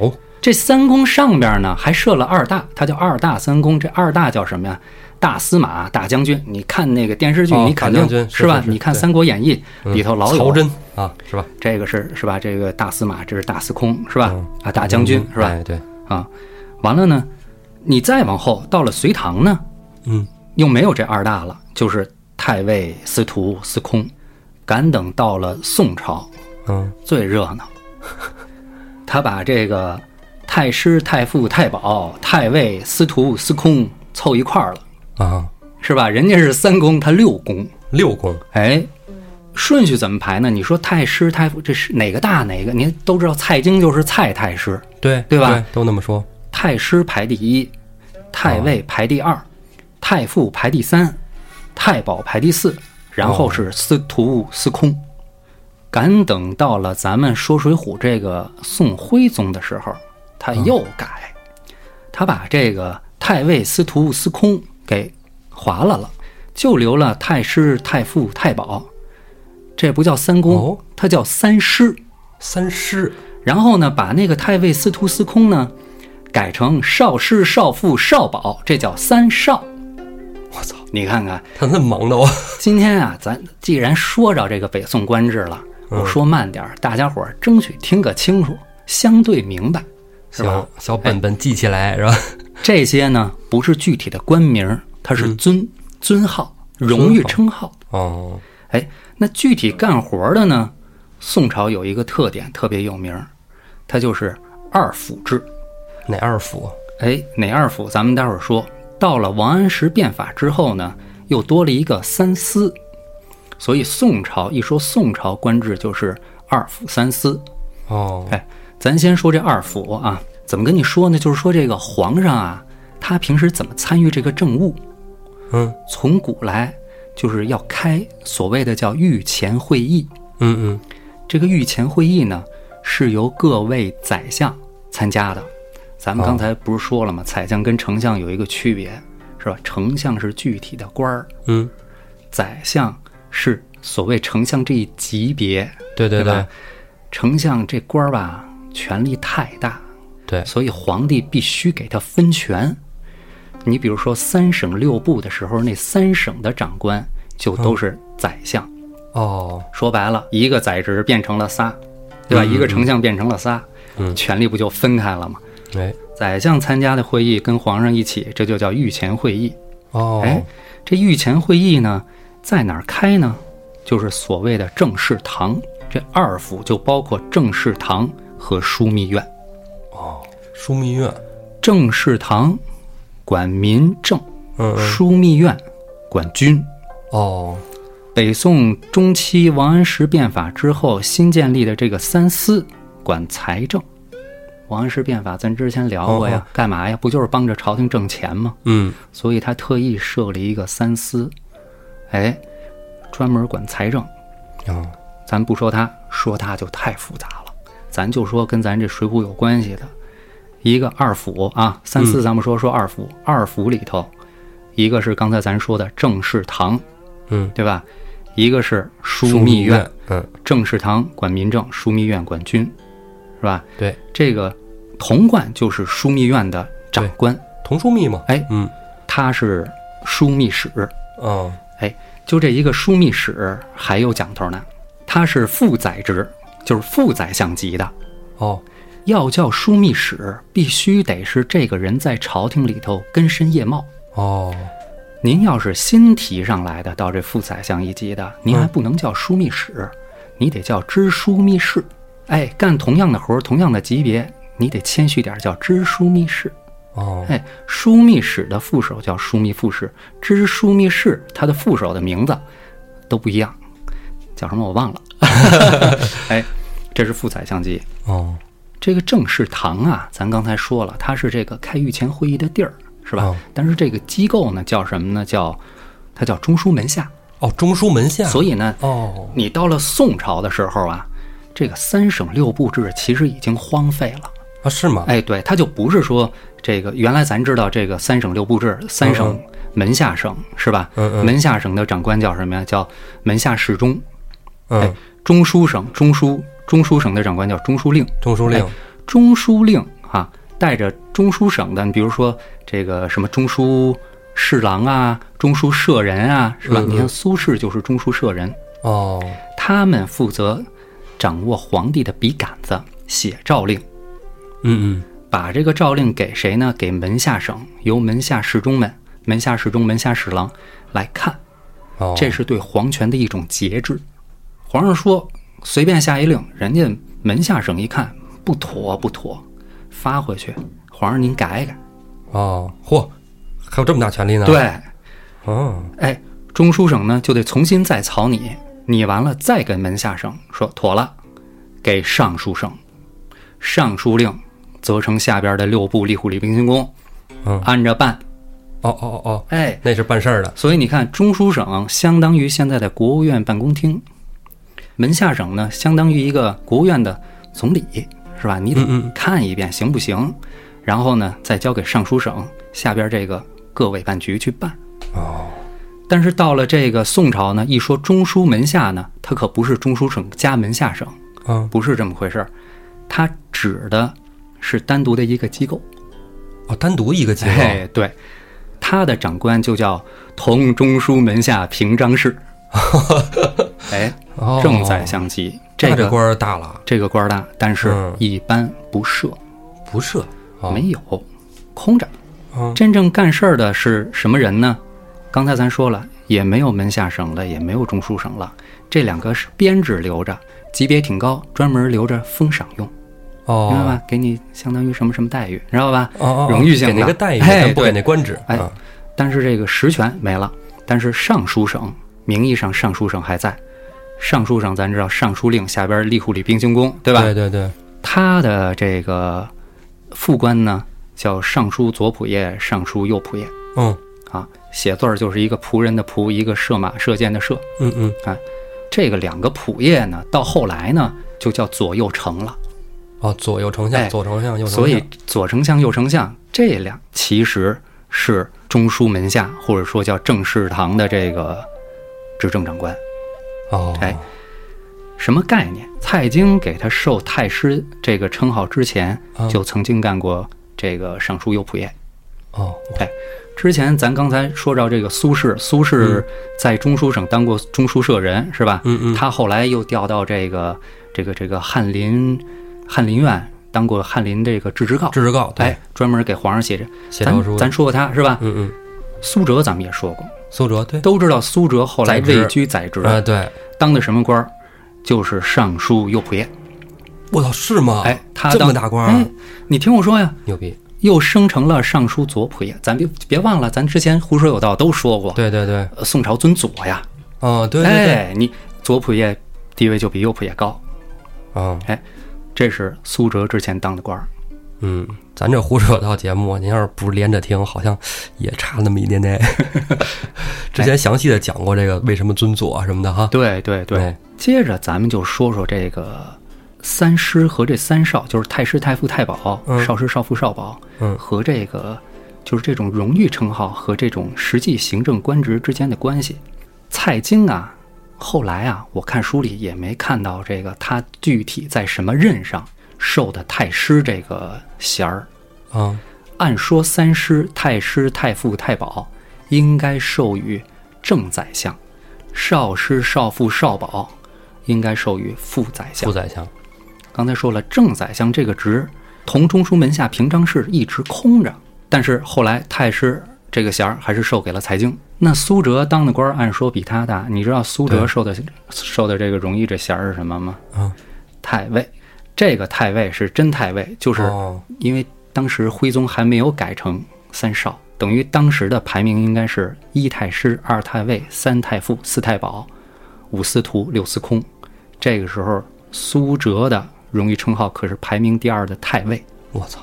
哦，这三公上边呢还设了二大，他叫二大三公。这二大叫什么呀？大司马、大将军。你看那个电视剧，哦你肯定是吧？你看《三国演义》里头老有曹真啊，是吧？这个是是吧？这个大司马，这是大司空是吧？嗯啊，大将军是吧？哎，对，啊，完了呢，你再往后到了隋唐呢，嗯，又没有这二大了，就是太尉、司徒、司空。赶等到了宋朝，嗯，最热闹，他把这个太师、太傅、太保、太尉、司徒、司空凑一块儿了，啊，是吧？人家是三公，他六公，六公，哎。顺序怎么排呢？你说太师、太傅，这是哪个大哪个？您都知道，蔡京就是蔡太师，对对吧都那么说。太师排第一，太尉排第二，太傅排第三，太保排第四，然后是司徒、司空。赶等到了咱们说《水浒》这个宋徽宗的时候，他又改，他把这个太尉、司徒、司空给划了了，就留了太师、太傅、太保。这不叫三公哦，它叫三师。三师然后呢，把那个太尉、司徒、司空呢，改成少师、少傅、少保，这叫三少。我操，你看看，他那么忙的我。今天啊，咱既然说着这个北宋官制了，我说慢点儿，大家伙儿争取听个清楚，相对明白，是吧？，小本本记起来是吧？这些呢，不是具体的官名儿，它是尊、尊号、荣誉称号。哦，哎，那具体干活的呢？宋朝有一个特点特别有名儿，它就是二府制。哪二府？哎，哪二府？咱们待会儿说。到了王安石变法之后呢，又多了一个三司，所以宋朝一说宋朝官制就是二府三司。哦，哎，咱先说这二府啊，怎么跟你说呢？就是说这个皇上啊，他平时怎么参与这个政务？嗯从古来就是要开所谓的叫御前会议。嗯嗯，这个御前会议呢，是由各位宰相参加的。咱们刚才不是说了吗？宰相跟丞相有一个区别，是吧？丞相是具体的官儿，嗯，宰相是所谓丞相这一级别，对对对？丞相这官儿吧，权力太大，对，所以皇帝必须给他分权。你比如说三省六部的时候，那三省的长官就都是宰相。哦，说白了，一个宰执变成了仨，对吧？嗯一个丞相变成了仨，嗯权力不就分开了吗？哎，宰相参加的会议跟皇上一起，这就叫御前会议。哦，哎，这御前会议呢，在哪儿开呢？就是所谓的政事堂。这二府就包括政事堂和枢密院。哦，枢密院，政事堂管民政，嗯嗯，枢密院管军。哦，北宋中期王安石变法之后新建立的这个三司管财政。王安石变法咱之前聊过呀，哦哦干嘛呀？不就是帮着朝廷挣钱吗？嗯，所以他特意设立一个三司，哎，专门管财政。啊，咱不说他，说他就太复杂了。咱就说跟咱这水浒有关系的，一个二府啊，三四咱们说说二府，二府里头，一个是刚才咱说的政事堂，嗯，对吧？一个是枢密院，，嗯，政事堂管民政，枢密院管军，是吧？对，这个童贯就是枢密院的长官，童枢密嘛，哎，嗯，他是枢密使，哦，哎，就这一个枢密使还有讲头呢，他是副宰职，就是副宰相级的。哦，要叫枢密使，必须得是这个人在朝廷里头根深叶茂。哦，您要是新提上来的，到这副宰相一级的，您还不能叫枢密使，你得叫知枢密事。哎，干同样的活儿，同样的级别，你得谦虚点儿，叫知枢密事。哦，哎，枢密使的副手叫枢密副使，知枢密事他的副手的名字都不一样，叫什么我忘了。哎，这是副宰相级。哦，这个政事堂啊，咱刚才说了，它是这个开御前会议的地儿，是吧？哦但是这个机构呢，叫什么呢？叫它叫中书门下。哦，中书门下，所以呢，哦，你到了宋朝的时候啊，这个三省六部制其实已经荒废了。啊，是吗？哎，对，它就不是说这个原来咱知道这个三省六部制，三省门下省是吧？嗯嗯门下省的长官叫什么呀？叫门下侍中。哎嗯，，中书省中书中书省的长官叫中书令。中书令哎，中书令啊，带着中书省的，你比如说这个什么中书侍郎啊、中书舍人啊，是吧？嗯嗯你看苏轼就是中书舍人，哦，他们负责掌握皇帝的笔杆子，写诏令。嗯嗯，把这个诏令给谁呢？给门下省，由门下侍中们、门下侍中、门下侍郎来看，哦，这是对皇权的一种节制。皇上说随便下一令，人家门下省一看不妥不妥，发回去，皇上您改改。哦，嚯，还有这么大权力呢？，对，哦，哎，中书省呢就得重新再草拟，拟完了再跟门下省说妥了，给尚书省，尚书令责成下边的六部吏户礼兵刑工，嗯。按着办。哦哦哦哦，哎，那是办事儿的，所以你看，中书省相当于现在的国务院办公厅，门下省呢相当于一个国务院的总理，是吧？你得看一遍行不行，然后呢再交给尚书省下边这个各委办局去办。哦，但是到了这个宋朝呢，一说中书门下呢，它可不是中书省加门下省，嗯，不是这么回事儿，它指的是单独的一个机构。哦，单独一个机构，哎，对，他的长官就叫同中书门下平章事。哎，哦。正在相级，这个这官儿大了，这个官儿大，但是嗯。一般不设，不设，哦。没有，空着。嗯。真正干事儿的是什么人呢？刚才咱说了，也没有门下省了，也没有中书省了，这两个是编制留着，级别挺高，专门留着封赏用，哦，明白吧？给你相当于什么什么待遇，知道吧？哦？哦，哦荣誉性的给那个待遇，哎但不给对。那官职，哎啊但是这个实权没了，但是尚书省名义上尚书省还在。尚书省咱知道，尚书令下边吏户礼兵刑工，对吧？对对对，他的这个副官呢叫尚书左仆射、尚书右仆射嗯啊，写字儿就是一个仆人的仆，一个射马射箭的射。嗯嗯，这个两个仆射呢，到后来呢就叫左右丞了。哦，左右丞相，哎左丞相，右丞相，所以左丞相、右丞相这两其实是中书门下或者说叫正事堂的这个执政长官。哦，哎，什么概念？蔡京给他授太师这个称号之前，啊就曾经干过这个尚书右仆射。哦，哎，之前咱刚才说到这个苏轼，苏轼在中书省当过中书舍人，是吧？嗯嗯他后来又调到这个这个这个翰林翰林院当过翰林这个制职告，制职告，对哎，专门给皇上写着。咱咱说过他是吧？嗯嗯，苏辙咱们也说过，苏辙，对，都知道苏辙后来位居宰职，啊，对，当的什么官儿？就是尚书右仆射。我操，是吗？哎，他这当么大官儿哎，你听我说呀，牛逼，又升成了尚书左仆射。咱别别忘了，咱之前胡说有道都说过，对对对，呃宋朝尊左呀。哦，对对对，哎，你左仆射地位就比右仆射高，啊，这是苏辙之前当的官儿。嗯，咱这胡说有道节目，您要是不连着听，好像也差那么一点点。之前详细的讲过这个为什么尊左啊什么的哈。对对对，哎接着咱们就说说这个三师和这三少，就是太师、太傅、太保、嗯少师、少傅、少保，嗯和这个就是这种荣誉称号和这种实际行政官职之间的关系。蔡京啊，后来啊，我看书里也没看到这个他具体在什么任上受的太师这个衔儿。啊，按说三师、太师、太傅、太保应该授予正宰相，少师、少傅、少保应该授予副宰相副。宰相。刚才说了，正宰相这个职同中书门下平章事一直空着，但是后来太师这个衔儿还是授给了财经。那苏辙当的官儿按说比他大，你知道苏辙受的受的这个荣誉这衔儿是什么吗？啊，太尉。这个太尉是真太尉，就是哦因为当时徽宗还没有改成三少，等于当时的排名应该是一太师、二太尉、三太傅、四太保、五司徒、六司空。这个时候，苏辙的荣誉称号可是排名第二的太尉。我操，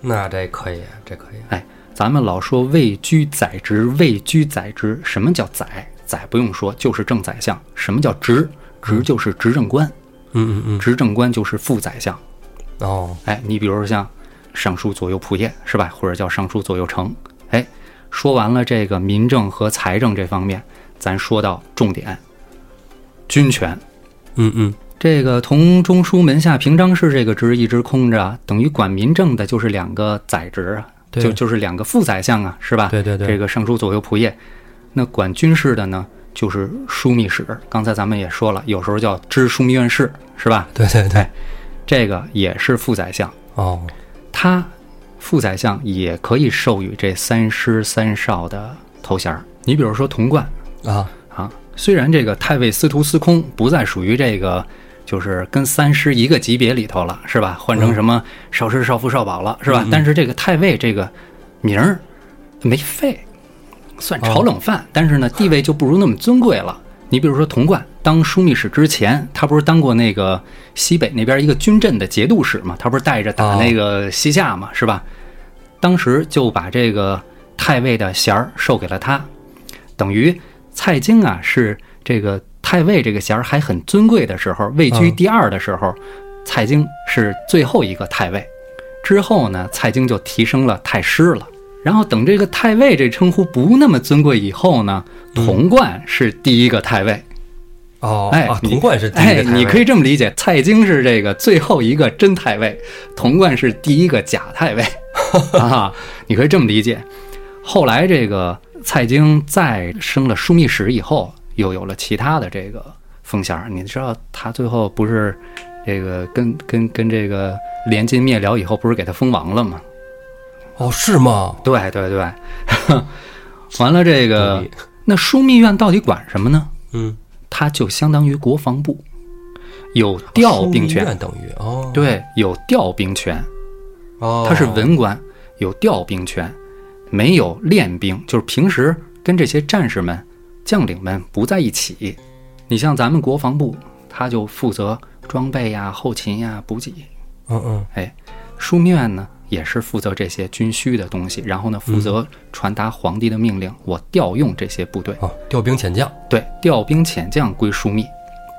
那这可以，这可以。哎，咱们老说位居宰职，位居宰职，什么叫宰？宰不用说，就是正宰相。什么叫职？职就是执政官，嗯嗯嗯嗯，执政官就是副宰相。哦，哎，你比如说像尚书左右仆射是吧，或者叫尚书左右丞。哎，说完了这个民政和财政这方面，咱说到重点，军权。嗯嗯，这个同中书门下平章事这个职一直空着，等于管民政的就是两个宰职啊，对。就就是两个副宰相啊，是吧？对对对。这个尚书左右仆射，那管军事的呢，就是枢密使。刚才咱们也说了，有时候叫知枢密院事，是吧？对对对哎，这个也是副宰相。哦，他副宰相也可以授予这三师三少的头衔儿。你比如说童贯啊，啊，虽然这个太尉、司徒、司空不再属于这个，就是跟三师一个级别里头了，是吧？换成什么少师、少傅、少保了，是吧？但是这个太尉这个名儿没废，算炒冷饭，但是呢地位就不如那么尊贵了。你比如说童贯当枢密使之前，他不是当过那个西北那边一个军镇的节度使嘛？他不是带着打那个西夏嘛，是吧？当时就把这个太尉的衔儿授给了他，等于蔡京啊是这个太尉这个衔儿还很尊贵的时候，位居第二的时候，蔡京是最后一个太尉。之后呢，蔡京就提升了太师了。然后等这个太尉这称呼不那么尊贵以后呢，童贯是第一个太尉。哦，啊，哎你童贯是第一哎个，太尉你可以这么理解，蔡京是这个最后一个真太尉，童贯是第一个假太尉 啊，你可以这么理解。后来这个蔡京再升了枢密使以后，又有了其他的这个封衔儿。你知道他最后不是这个跟跟跟这个联金灭辽以后，不是给他封王了吗？哦，是吗？对对对，完了这个那枢密院到底管什么呢？嗯，它就相当于国防部，有调兵权。等于哦，，对，有调兵权，哦，他是文官，有调兵权，没有练兵，就是平时跟这些战士们、将领们不在一起。你像咱们国防部，他就负责装备呀、后勤呀、补给。嗯嗯，哎，枢密院呢也是负责这些军需的东西，然后呢负嗯责传达皇帝的命令，我调用这些部队。哦，调兵遣将，对，调兵遣将归枢密。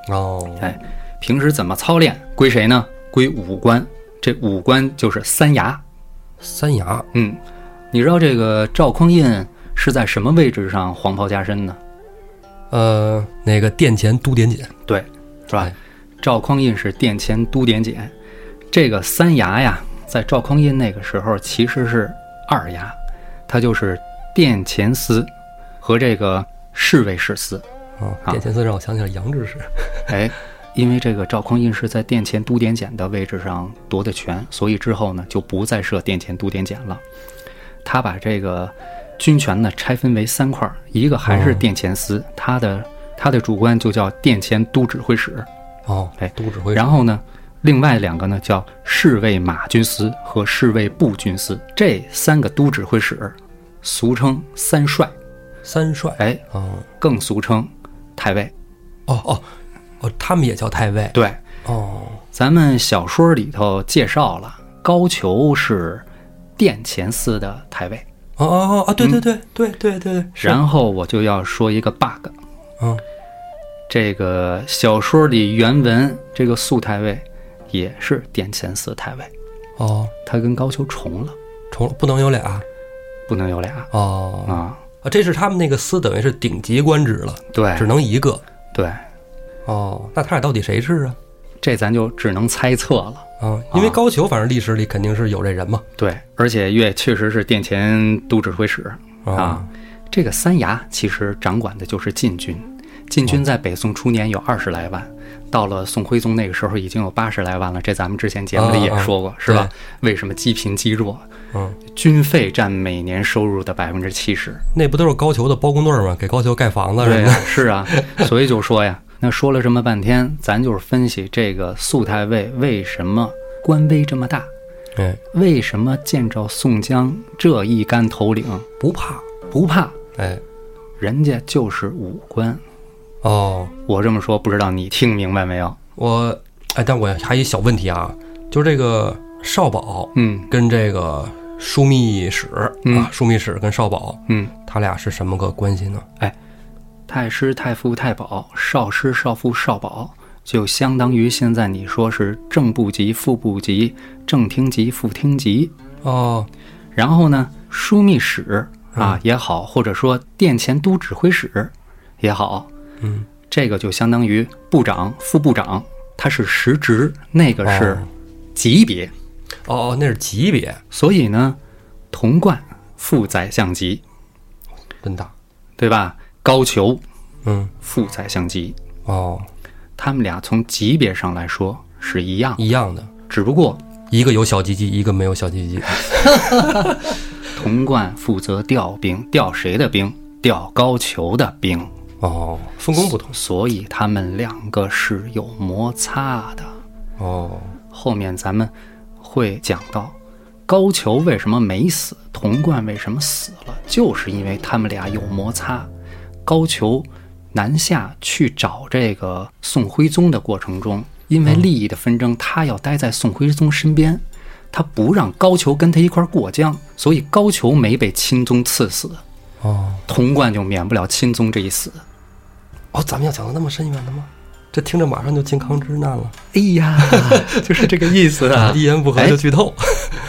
哦，哎，平时怎么操练归谁呢？归武官。这武官就是三衙。三衙，嗯，你知道这个赵匡胤是在什么位置上黄袍加身呢？呃，那个殿前都点检对，是吧哎？赵匡胤是殿前都点检，这个三衙呀，在赵匡胤那个时候其实是二衙，他就是殿前司和这个侍卫士司。殿前司让我想起了杨志士。哎，因为这个赵匡胤是在殿前都点检的位置上夺的权，所以之后呢就不再设殿前都点检了。他把这个军权呢拆分为三块儿，一个还是哦殿前司，他的他的主官就叫殿前都指挥使。哦，哎都指挥使。然后呢，另外两个呢叫侍卫马军司和侍卫步军司，这三个都指挥使俗称三帅，三帅。哎，哦更俗称太尉。哦哦哦，他们也叫太尉。对，哦咱们小说里头介绍了，高俅是殿前司的太尉。哦哦哦啊！对对对对对对然后我就要说一个 bug，嗯这个小说里原文这个素太尉也是殿前司太尉，哦，他跟高俅重了，重不能有俩。不能有俩哦啊。啊，这是他们那个司等于是顶级官职了，对只能一个。对，哦，那他俩到底谁是啊？这咱就只能猜测了。啊，因为高俅反正历史里肯定是有这人嘛。对，而且岳确实是殿前都指挥使啊。这个三衙其实掌管的就是禁军，禁军在北宋初年有二十来万，到了宋徽宗那个时候已经有八十来万了。这咱们之前节目里也说过，啊啊是吧？为什么积贫积弱？嗯，军费占每年收入的百分之七十。那不都是高俅的包工队吗？给高俅盖房子什对呀么的。，是啊，所以就说呀，那说了这么半天，咱就是分析这个肃太尉为什么官威这么大，哎，为什么见着宋江这一干头领不怕。不怕，哎，人家就是武官。哦，我这么说，不知道你听明白没有？我哎，但我还有一小问题啊，就是这个少保嗯跟这个枢密使嗯啊，枢密使跟少保，嗯，他俩是什么个关系呢？哎太师、太傅、太保，少师、少傅、少保，就相当于现在你说是正部级、副部级、正厅级、副厅级。哦，然后呢，枢密使啊也好，或者说殿前都指挥使也好，嗯，这个就相当于部长、副部长，他是实职，那个是哦级别。哦哦，那是级别，所以呢，童贯副宰相级，真大。对吧？高俅嗯，副宰相级，哦，他们俩从级别上来说是一样，一样的，只不过一个有小鸡鸡，一个没有小鸡鸡。童贯负责调兵，调谁的兵？调高俅的兵，哦，分工不同。所以他们两个是有摩擦的。哦，后面咱们会讲到，高俅为什么没死，童贯为什么死了，就是因为他们俩有摩擦。高俅南下去找这个宋徽宗的过程中，因为利益的纷争，他要待在宋徽宗身边，他不让高俅跟他一块儿过江，所以高俅没被钦宗赐死，哦，童贯就免不了钦宗这一死。哦，咱们要讲到那么深远的吗？这听着马上就靖康之难了，哎呀，就是这个意思啊！一言不合哎就剧透。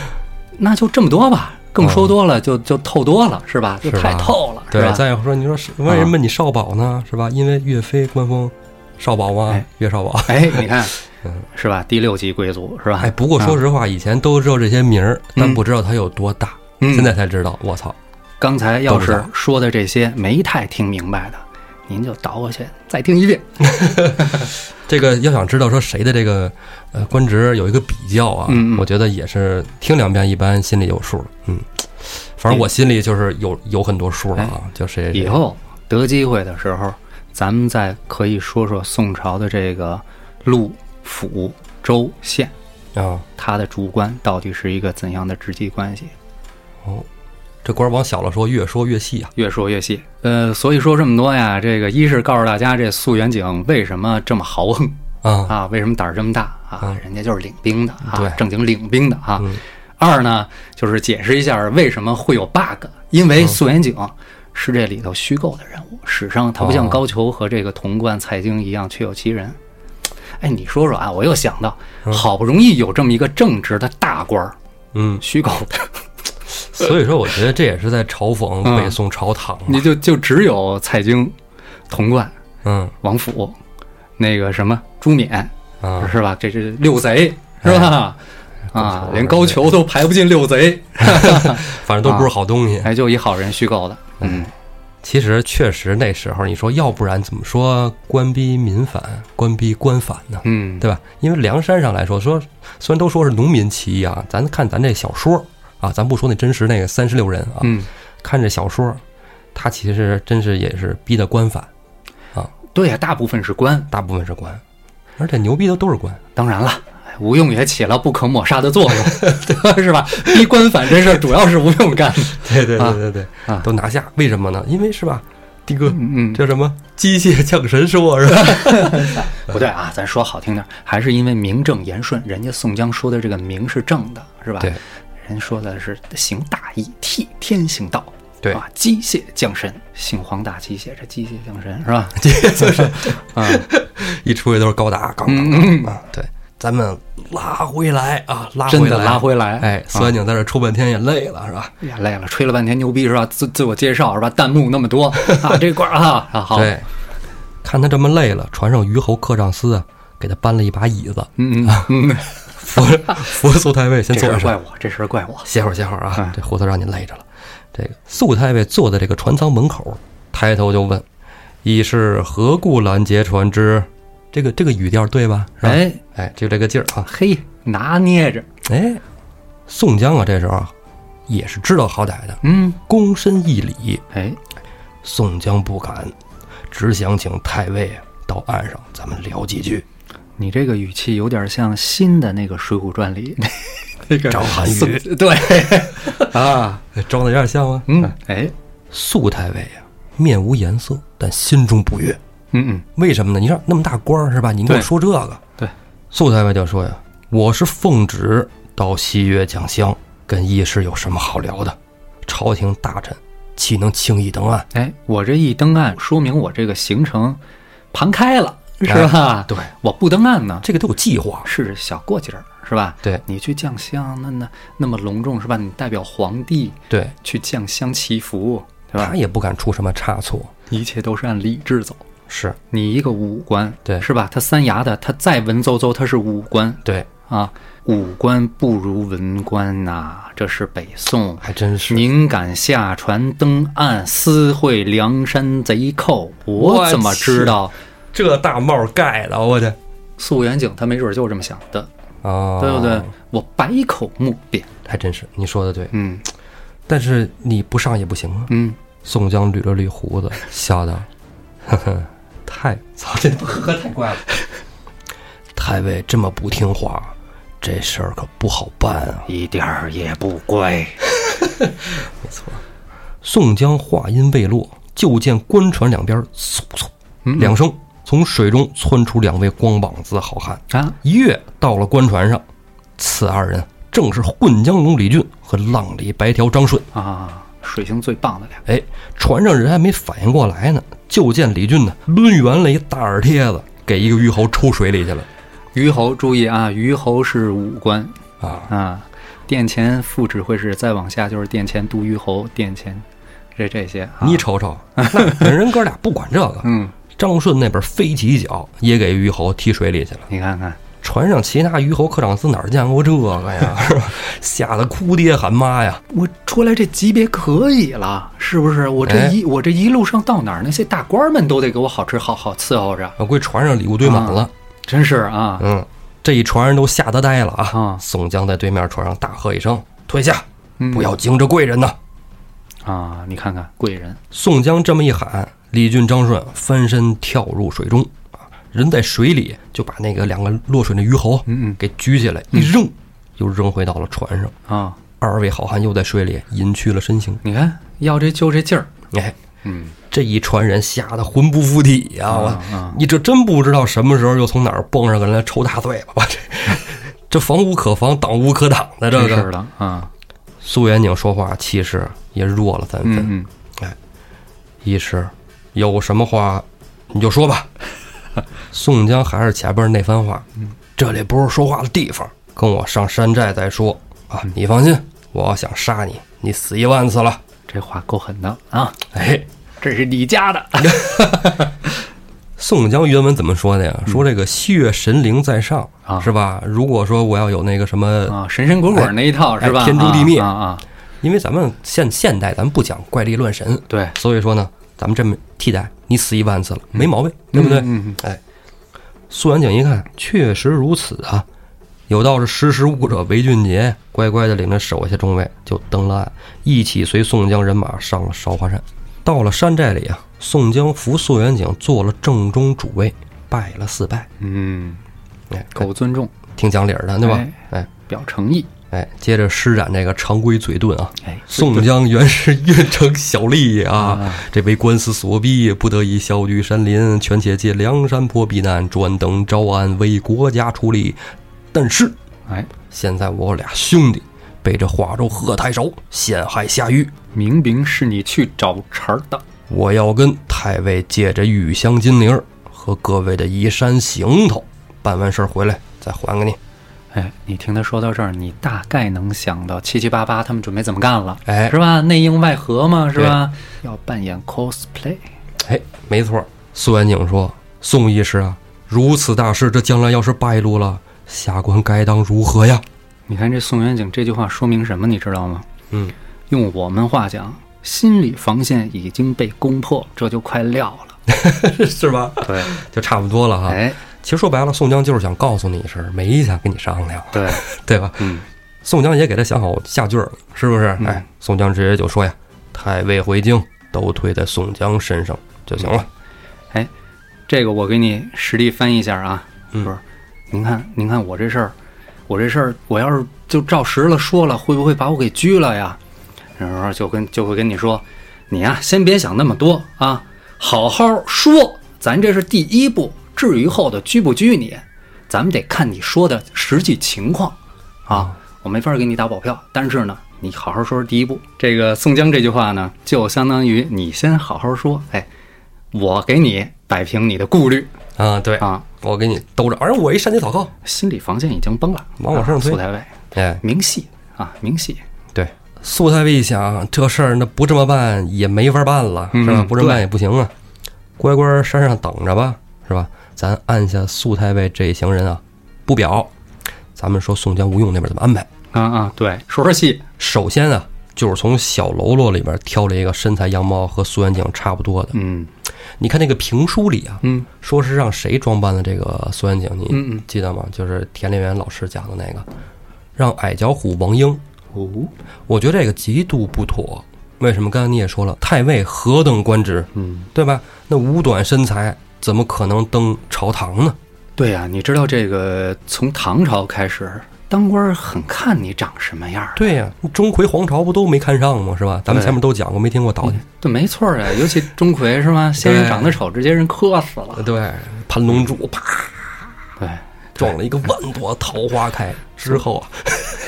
那就这么多吧，更说多了就就透多了，是吧？就是太透了，是对，吧？再有说，你说是为什么你少保呢？是吧？因为岳飞官封少保嘛哎，岳少保。哎，你看嗯，是吧？第六级贵族是吧？哎，不过说实话，以前都知道这些名儿，但嗯不知道它有多大。嗯现在才知道，我操！刚才要是说的这些没太听明白的，您就倒过去再听一遍。这个要想知道说谁的这个呃官职有一个比较啊，嗯嗯我觉得也是听两遍，一般心里有数了。嗯，反正我心里就是有有很多数了啊，就谁以后得机会的时候，咱们再可以说说宋朝的这个陆、府、州、县，啊。它的主官到底是一个怎样的直级关系？哦，这官儿往小了说，越说越细啊。越说越细。呃，所以说这么多呀，这个一是告诉大家这素远景为什么这么豪横啊，啊，为什么胆儿这么大啊嗯？人家就是领兵的啊对，正经领兵的啊。嗯二呢，就是解释一下为什么会有 bug，因嗯为肃元景是这里头虚构的人物，史上他不像哦高俅和这个童贯、蔡京一样确有其人。哎，你说说啊，我又想到，好不容易有这么一个正直的大官儿，嗯，虚构的，所以说，我觉得这也是在嘲讽嗯北宋朝堂嘛。你就就只有蔡京、童贯、嗯王府，那个什么朱冕，啊，是吧？这是六贼，是吧？哎啊，连高俅都排不进六贼，反正都不是好东西。哎，就一好人虚构的。嗯，其实确实那时候，你说要不然怎么说官逼民反，官逼官反呢？嗯，对吧？因为梁山上来说，说虽然都说是农民起义啊，咱看咱这小说啊，咱不说那真实那个三十六人啊，嗯，看这小说，他其实真是也是逼的官反啊，对呀，大部分是官。大部分是官，而且牛逼的都是官。当然了，哎吴用也起了不可抹杀的作用，对吧？是吧？逼官反这事儿主要是吴用干的。对对对对对啊都拿下，为什么呢？因为是吧，的哥嗯嗯，叫什么机械降神说是吧？不对啊，咱说好听点儿，还是因为名正言顺，人家宋江说的这个名是正的，是吧？对，人说的是行大义，替天行道。对啊，机械降神，姓黄大机械，这机械降神是吧？机械降神啊，一出去都是高达，杠杠啊！对，咱们拉回来啊，拉真的回来，拉回来。哎，孙宁在这抽半天也累了，是吧？也，累了，吹了半天牛逼是吧？自自我介绍是吧？弹幕那么多啊，这块儿啊啊好，对，看他这么累了，船上虞侯客长司啊，给他搬了一把椅子，嗯嗯 嗯，扶扶苏太尉先这坐上，事儿怪我，这事儿怪我。歇会儿歇会儿啊嗯，这胡子让您累着了。这个苏太尉坐在这个船舱门口，抬头就问：“一是何故拦截船只？”这个这个语调对吧？哎哎，就这个劲儿啊！嘿，拿捏着，哎，宋江啊，这时候啊也是知道好歹的，嗯，躬身一礼，哎，宋江不敢，只想请太尉啊到岸上，咱们聊几句。你这个语气有点像新的那个《水浒传》里 那个张涵予对 啊，装的有点像吗？嗯，哎，苏太尉啊，面无颜色，但心中不悦。嗯嗯，为什么呢？你让那么大官儿是吧？你跟我说这个，对，苏太尉就说呀：“我是奉旨到西岳讲香，跟义士有什么好聊的？朝廷大臣岂能轻易登岸？哎，我这一登岸，说明我这个行程盘开了，是吧？对，我不登岸呢，这个都有计划。是小过节儿，是吧？对你去降香，那那那么隆重，是吧？你代表皇帝对，去降香祈福，对吧他？也不敢出什么差错。一切都是按礼制走。是你一个武官，对是吧？他三衙的，他再文绉绉，他是武官对，啊，武官不如文官呐、这是北宋。还真是。您敢下船登岸，私会梁山贼寇？我我怎么知道？这大帽盖的，我去素远景他没准就这么想的，啊，对不对？？我百口莫辩。还真是，你说的对。嗯但是你不上也不行啊。嗯，宋江捋了捋胡子，笑道：“ 呵呵，太操，这不喝太怪了。太尉这么不听话，这事儿可不好办啊。一点儿也不乖。宋江话音未落，就见官船两边嗖嗖嗯两声，从水中窜出两位光膀子好汉，啊，一跃到了官船上。此二人正是混江龙李俊和浪里白条张顺。啊，水性最棒的俩。哎，船上人还没反应过来呢，就见李俊呢抡圆了一大耳贴子，给一个虞侯抽水里去了虞侯注意啊，虞侯是武官啊！啊，殿前副指挥使，再往下就是殿前都虞侯，殿前这这些。啊、你瞅瞅，那人哥俩不管这个，嗯，张顺那边飞起一脚，也给虞侯踢水里去了。你看看，船上其他虞侯科长司哪儿见过这个呀？是吧？吓得哭爹喊妈呀！我出来这级别可以了，是不是？我这哎一、我这一路上到哪儿，那些大官们都得给我好吃好好伺候着，我估计船上礼物堆满了。真是啊。嗯，这一船人都吓得呆了啊！啊宋江在对面船上大喝一声：“退下，嗯不要惊着贵人呐！”啊！你看看贵人，宋江这么一喊，李俊、张顺翻身跳入水中啊，人在水里就把那个两个落水的鱼猴嗯嗯给举起来一扔，又扔回到了船上。啊，二位好汉又在水里隐去了身形。你看要这就这劲儿，哎，嗯，这一船人吓得魂不附体呀、我、啊啊你这真不知道什么时候又从哪儿蹦上个人来抽大嘴巴吧？这这防无可防，挡无可挡的这个。的啊，苏元景说话气势也弱了三分。嗯嗯，一是有什么话你就说吧。宋江还是前边那番话，这里不是说话的地方，跟我上山寨再说啊！你放心，我要想杀你，你死一万次了。这话够狠的啊！哎，这是你家的，宋江原文怎么说的呀？说这个血神灵在上，啊是吧？如果说我要有那个什么，啊，神神鬼鬼那一套是吧？哎天诛地灭啊啊！啊因为咱们现现代咱们不讲怪力乱神，对，所以说呢，咱们这么替代，你死一万次了，没毛病，对不对？嗯嗯哎，苏元景一看，确实如此啊。有道是识时务者为俊杰，乖乖的领着手下中尉就登了岸，一起随宋江人马上了韶华山。到了山寨里啊，宋江扶苏元景做了正中主位，拜了四拜，嗯，哎，够尊重，挺讲理儿的，对吧？哎哎表诚意。哎，接着施展这个常规嘴遁啊，哎，宋江原是运城小吏啊啊，这为官司所逼，不得已小居山林，权且借梁山坡避难，专等招安，为国家出力。但是哎，现在我俩兄弟被这华州贺太守陷害下狱，明明是你去找茬儿的。我要跟太尉借着玉香金铃儿和各位的移山行头，办完事儿回来再还给你。哎，你听他说到这儿，你大概能想到七七八八他们准备怎么干了，哎是吧？内应外合嘛，是吧？要扮演 cosplay，哎，没错儿。苏元景说：“宋医师啊，如此大事，这将来要是败露了，下官该当如何呀你看这宋元景这句话说明什么？你知道吗？？”嗯，用我们话讲，心理防线已经被攻破，这就快撂了。是吧？对，就差不多了哈。哎，其实说白了，宋江就是想告诉你一声，没想跟你商量，对，对吧？嗯，宋江也给他想好下句儿了，是不是？嗯哎，宋江直接就说呀：“太尉回京，都推在宋江身上就行了。哎这个我给你实地翻译一下啊。嗯不是，您看，您看我这事儿，我这事儿，我要是就照实了说了，会不会把我给拘了呀？然后就跟就会跟你说，你呀、先别想那么多啊，好好说，咱这是第一步，至于后头拘不拘你，咱们得看你说的实际情况啊。我没法给你打保票，但是呢，你好好说是第一步。这个宋江这句话呢，就相当于你先好好说，哎，我给你摆平你的顾虑啊，对，啊，我给你兜着，而我一山贼草寇，心理防线已经崩了，往我身上推啊苏太尉，哎，明细啊，明细，对。苏太尉一想，这事儿那不这么办也没法办了，是吧？嗯不这么办也不行啊，乖乖山上等着吧，是吧？咱按下苏太尉这一行人啊，不表。咱们说宋江、吴用那边怎么安排？啊啊，对，说说戏，首先啊，就是从小喽啰里边挑了一个身材样貌和苏元景差不多的。嗯你看那个评书里啊，嗯说是让谁装扮的这个苏元景，你记得吗？就是田连元老师讲的那个，让矮脚虎王英。哦，我觉得这个极度不妥。为什么？刚才你也说了，太尉何等官职，嗯，对吧？那五短身材怎么可能登朝堂呢？对呀、你知道这个从唐朝开始，当官儿很看你长什么样儿，对呀、钟馗、黄巢不都没看上吗？是吧？咱们前面都讲过，没听过倒去。对，没错儿啊，尤其钟馗是吧？先人长得丑，直接人磕死了，对，盘龙柱啪对，撞了一个万朵桃花开之后啊，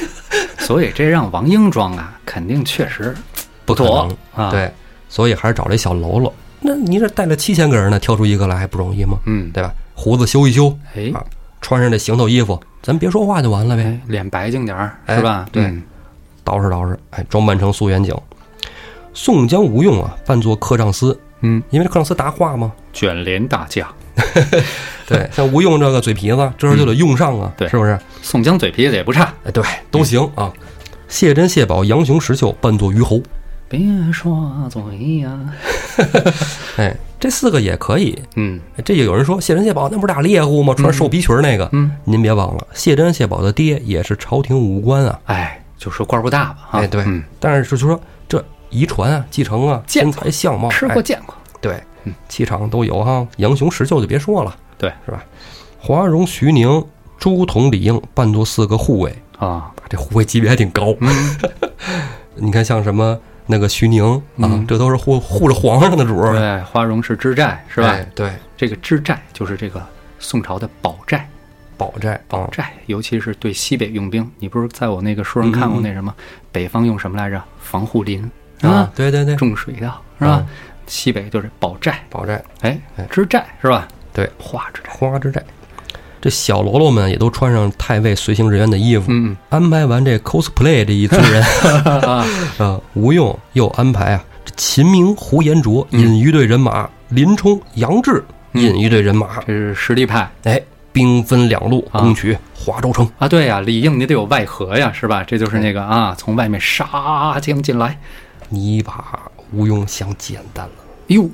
所以这让王英装啊，肯定确实不可妥能。啊，，对，所以还是找了一小喽啰。那你这带了七千个人呢，挑出一个来还不容易吗？嗯，对吧？胡子修一修，哎啊，穿上这行头衣服，咱别说话就完了呗。哎，脸白净点儿哎是吧？对嗯捯饬捯饬，哎，装扮成苏元景。宋江、吴用啊，扮作客帐司，嗯，因为这客帐司答话嘛。卷帘大将，对，像吴用这个嘴皮子，这时候就得用上啊，嗯对是不是？宋江嘴皮子也不差，哎，对，都行啊。谢珍、谢宝、杨雄、石秀扮作虞侯，别说嘴呀，哎，这四个也可以。嗯这就有人说谢珍、谢宝那不是俩猎户吗？穿兽皮裙儿那个，嗯，您别忘了，谢珍、谢宝的爹也是朝廷武官啊。哎，就说官儿不大吧，啊哎，对，嗯，但是就说这遗传啊、继承啊、见身材相貌，哎吃过见过，对嗯，气场都有哈。杨雄、石秀就别说了，对，是吧？华容、徐宁、朱仝、李应扮作四个护卫，啊，这护卫级别还挺高。嗯，你看，像什么那个徐宁啊，嗯这都是护护着皇上的主儿，对，花荣是知寨是吧？哎对，这个知寨就是这个宋朝的保寨，保寨宝，寨，尤其是对西北用兵。你不是在我那个书上看过那什么？北方用什么来着？防护林啊啊，，对对对，种水稻是吧？西北就是保寨，保寨哎哎，知寨是吧？对，花知寨，花之寨。这小喽啰们也都穿上太尉随行人员的衣服。嗯安排完这 cosplay 这一组人，啊，啊，吴用又安排啊，这秦明、胡延灼嗯引一队人马，林冲、杨志嗯引一队人马，这是实力派哎，兵分两路啊攻取华州城。啊，对呀、李应你得有外合呀，是吧？这就是那个啊，从外面杀将进来。你把吴用想简单了，哟，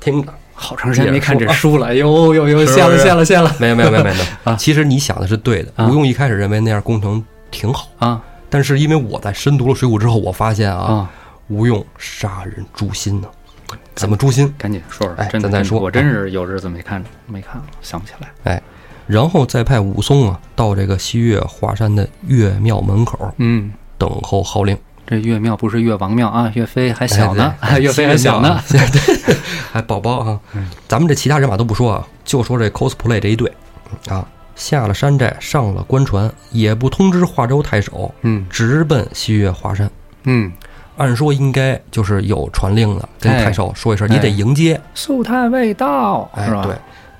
听着，好长时间没看这书了，哟哟哟，谢了 是不是？谢了谢了没有没有没有没有。啊。其实你想的是对的，啊。吴用一开始认为那样工程挺好，啊。但是因为我在深读了《水浒》之后，我发现啊，啊！吴用杀人诛心呢，怎么诛心？赶紧说说，哎真的，咱再说。我真是有日子没看没看了，想不起来。哎，然后再派武松啊到这个西岳华山的岳庙门口嗯，等候号令。这岳庙不是岳王庙啊，岳飞还小呢，哎 岳飞还小呢。西岳庙啊对，还宝宝啊 嗯。咱们这其他人马都不说啊，就说这 cosplay 这一队啊，下了山寨，上了官船，也不通知华州太守，嗯直奔西岳华山。嗯，按说应该就是有传令的，跟哎太守说一声，哎你得迎接。素太未到，哎是，吧？对，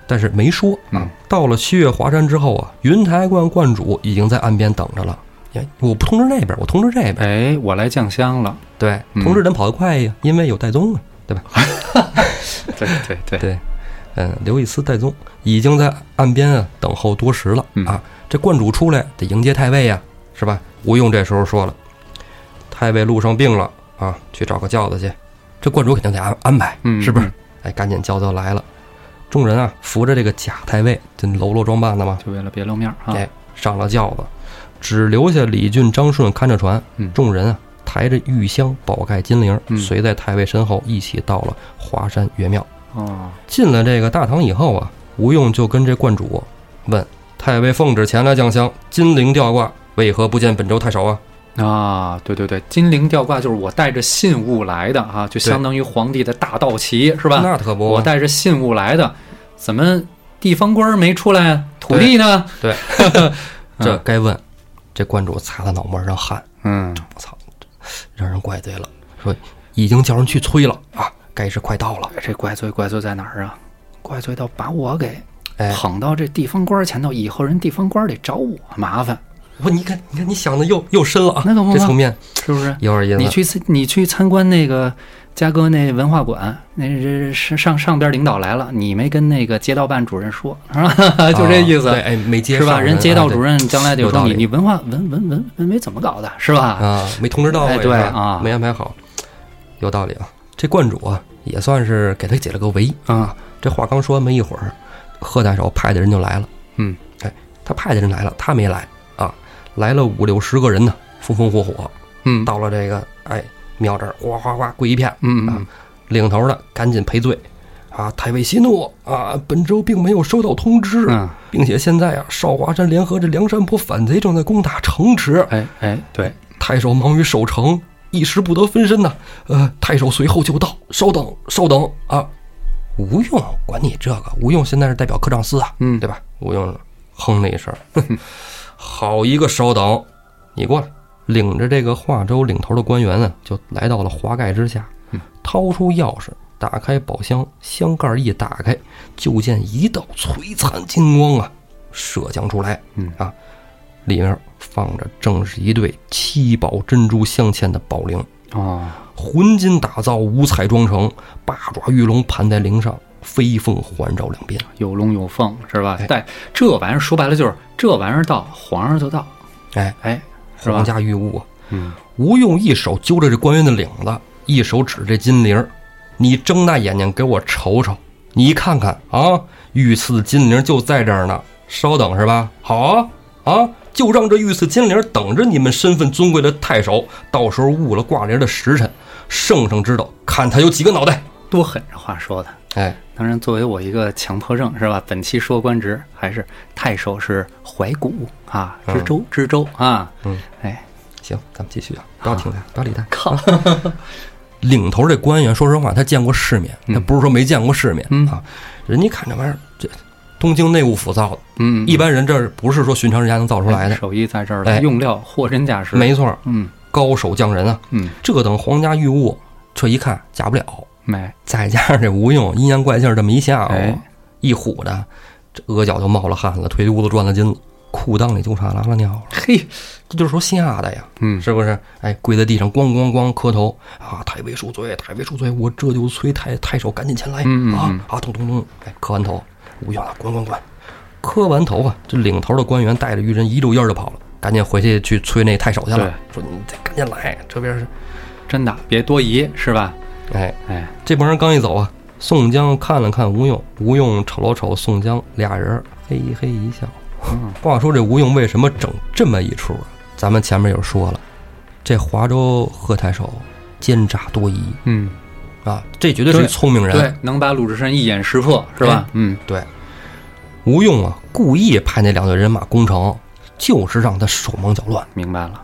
但是没说啊嗯。到了西岳华山之后啊，云台观观主已经在岸边等着了。哎我不通知那边，我通知这边。哎，我来酱香了。对，嗯通知人跑得快呀，因为有戴宗啊，对吧？对对对，对，嗯，刘易斯戴宗已经在岸边啊等候多时了、嗯啊。这观主出来得迎接太尉呀，是吧？吴用这时候说了，太尉路上病了啊，去找个轿子去。这观主肯定得安安排，嗯，是不是嗯？哎，赶紧轿子来了。众人啊扶着这个假太尉，这喽啰装扮的嘛，就为了别露面啊。哎，上了轿子，只留下李俊、张顺看着船。嗯众人啊抬着玉香、宝盖、金铃，嗯随在太尉身后一起到了华山岳庙。哦，进了这个大堂以后啊，吴用就跟这观主问：“太尉奉旨前来降香，金陵吊挂，为何不见本州太守啊啊，对对对，金陵吊挂就是我带着信物来的啊，就相当于皇帝的大道旗是？”吧？那可不，我带着信物来的，怎么地方官儿没出来啊？土地呢？对 这该问。这观主擦了脑门上汗，嗯，我操，让人怪罪了，说已经叫人去催了啊，该是快到了。这怪罪怪罪在哪儿啊？怪罪到把我给哎，捧到这地方官前头，以后人地方官得找我麻烦，不，你看，你看，你想的又又深了啊，那可不这层面是不是？有点意思。你去参你去参观那个嘉哥那文化馆，那这是上上边领导来了，你没跟那个街道办主任说，是吧？就这意思，哎，没接是吧？人街道主任任将来得说你有道理你文化文文文文没怎么搞的，是吧？啊，没通知到位，哎对啊没安排好，有道理啊。这观主啊，也算是给他解了个围。啊，这话刚说完没一会儿，贺大手派的人就来了。嗯，哎，他派的人来了，他没来啊，来了五六十个人呢，风风火火嗯，到了这个哎庙这儿，哗哗哗跪一片。嗯领头的赶紧赔罪，啊，太尉息怒啊，本州并没有收到通知，嗯，并且现在啊，少华山联合这梁山泊反贼正在攻打城池，哎哎，对，太守忙于守城，一时不得分身呐。呃，太守随后就到，稍等，稍等啊！吴用管你这个，吴用现在是代表科长司啊，嗯对吧？吴用哼了一声，好一个稍等，你过来，领着这个华州领头的官员呢，就来到了华盖之下，掏出钥匙。打开宝箱，箱盖一打开，就见一道璀璨金光啊，射将出来。嗯啊，里面放着正是一对七宝珍珠镶嵌的宝铃，啊，浑金打造，五彩妆成，八爪玉龙盘在铃上，飞凤环绕两边。有龙有凤是吧哎？带这玩意儿说白了就是这玩意儿到皇上就到，哎，哎，皇？家御物啊！嗯，吴用一手揪着这官员的领子，一手指这金铃儿你睁大眼睛给我瞅瞅，你看看啊，御赐金铃就在这儿呢。稍等是吧？好啊啊，就让这御赐金铃等着你们身份尊贵的太守，到时候误了挂铃的时辰，圣上知道，看他有几个脑袋。多狠这话说的。哎，当然，作为我一个强迫症是吧？本期说官职还是太守是怀古啊，知州知州啊，嗯，哎，行，咱们继续啊，不要听他，不要理他。靠，领头这官员，说实话，他见过世面，他不是说没见过世面、嗯。啊。人家看这玩意儿，这东京内务府造的，嗯，一般人这不是说寻常人家能造出来的。手艺在这儿哎，用料货真价实，没错，嗯。高手匠人啊，嗯，这等皇家御物，这一看假不了。没，再加上这吴用阴阳怪气儿这么一下午，哎一唬的，这额角就冒了汗了，腿肚子转了筋了，裤裆里就差拉拉尿了。嘿，这就是说吓的呀，嗯，是不是？哎，跪在地上咣咣咣磕头啊！太尉恕罪，太尉恕罪，我这就催太太守赶紧前来嗯嗯嗯啊啊！咚咚咚，哎，磕完头，吴用啊，滚滚滚，磕完头啊，这领头的官员带着余人一溜烟儿就跑了，赶紧回去去催那太守去了，说你得赶紧来，这边是，真的别多疑，是吧？哎，哎，这帮人刚一走啊，宋江看了看吴用，吴用瞅了瞅宋江，俩人嘿嘿一笑。嗯话说这吴用为什么整这么一出啊？咱们前面有说了，这华州贺太守奸诈多疑嗯，啊，这绝对是聪明人。对，能把鲁智深一眼识破，是吧？嗯，对，吴用啊，故意派那两队人马攻城，就是让他手忙脚乱。明白了。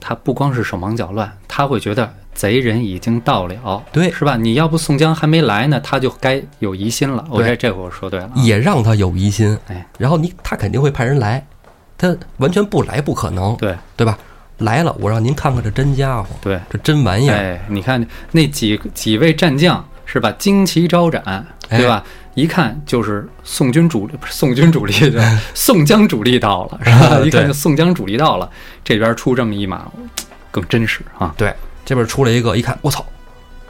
他不光是手忙脚乱，他会觉得贼人已经到了，对是吧？你要不宋江还没来呢，他就该有疑心了。我对这这回我说对了啊，也让他有疑心，哎，然后你他肯定会派人来，他完全不来不可能，对对吧？来了，我让您看看这真家伙，对，这真玩意儿，哎，你看那几几位战将是吧？旌旗招展，哎对吧？一看就是宋军主力，不是宋军主力的，宋江主力到了，是吧？一看就宋江主力到了，这边出这么一马，更真实啊。对，这边出来一个，一看，我操，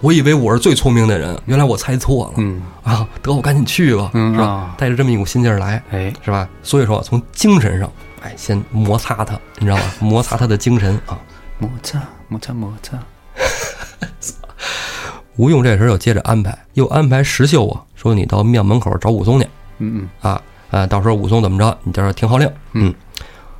我以为我是最聪明的人，原来我猜错了、嗯，啊！得，我赶紧去吧，是吧嗯啊？带着这么一股心劲儿来，哎，是吧？所以说，从精神上，哎，先摩擦他，你知道吧？摩擦他的精神啊。摩擦摩擦摩擦，吴用这时候又接着安排，又安排石秀啊，说你到庙门口找武松去嗯嗯，啊，呃，到时候武松怎么着，你在这儿听号令。嗯，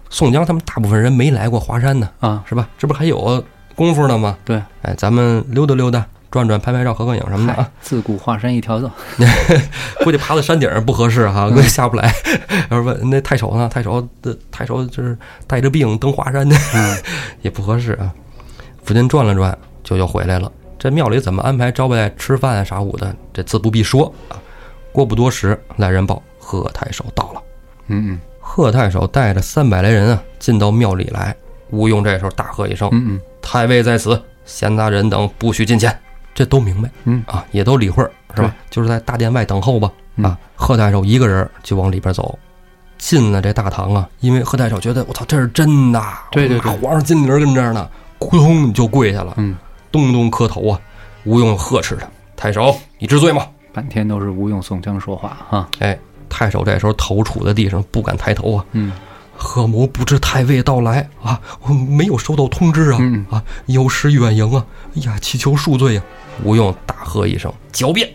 宋江他们大部分人没来过华山呢，啊，是吧？这不还有功夫呢嘛？对，哎，咱们溜达溜达，转转、拍拍照、合个影什么的啊。，自古华山一条道，估计爬到山顶上不合适哈，估计下不来。要是问那太守呢？太守的太守就是带着病登华山的，嗯也不合适啊。附近转了转，就又回来了。这庙里怎么安排招待吃饭啊啥舞的，这自不必说啊。过不多时，来人报贺太守到了。嗯嗯贺太守带着三百来人啊，进到庙里来。吴用这时候大喝一声嗯嗯：“太尉在此，闲杂人等不许进前。”这都明白嗯啊，也都理会儿是吧？就是在大殿外等候吧。啊，贺太守一个人就往里边走，进了这大堂啊，因为贺太守觉得我操，这是真的，对对对皇上金铃跟这儿呢，扑通就跪下了，嗯，咚咚磕头啊。吴用呵斥他：“太守，你知罪吗半天都是吴用、宋江说话啊，？”哎，太守这时候头杵在地上，不敢抬头啊。嗯贺某不知太尉到来啊，我没有收到通知啊、嗯啊，有失远迎啊！哎呀，祈求恕罪啊！吴用大喝一声：“狡辩！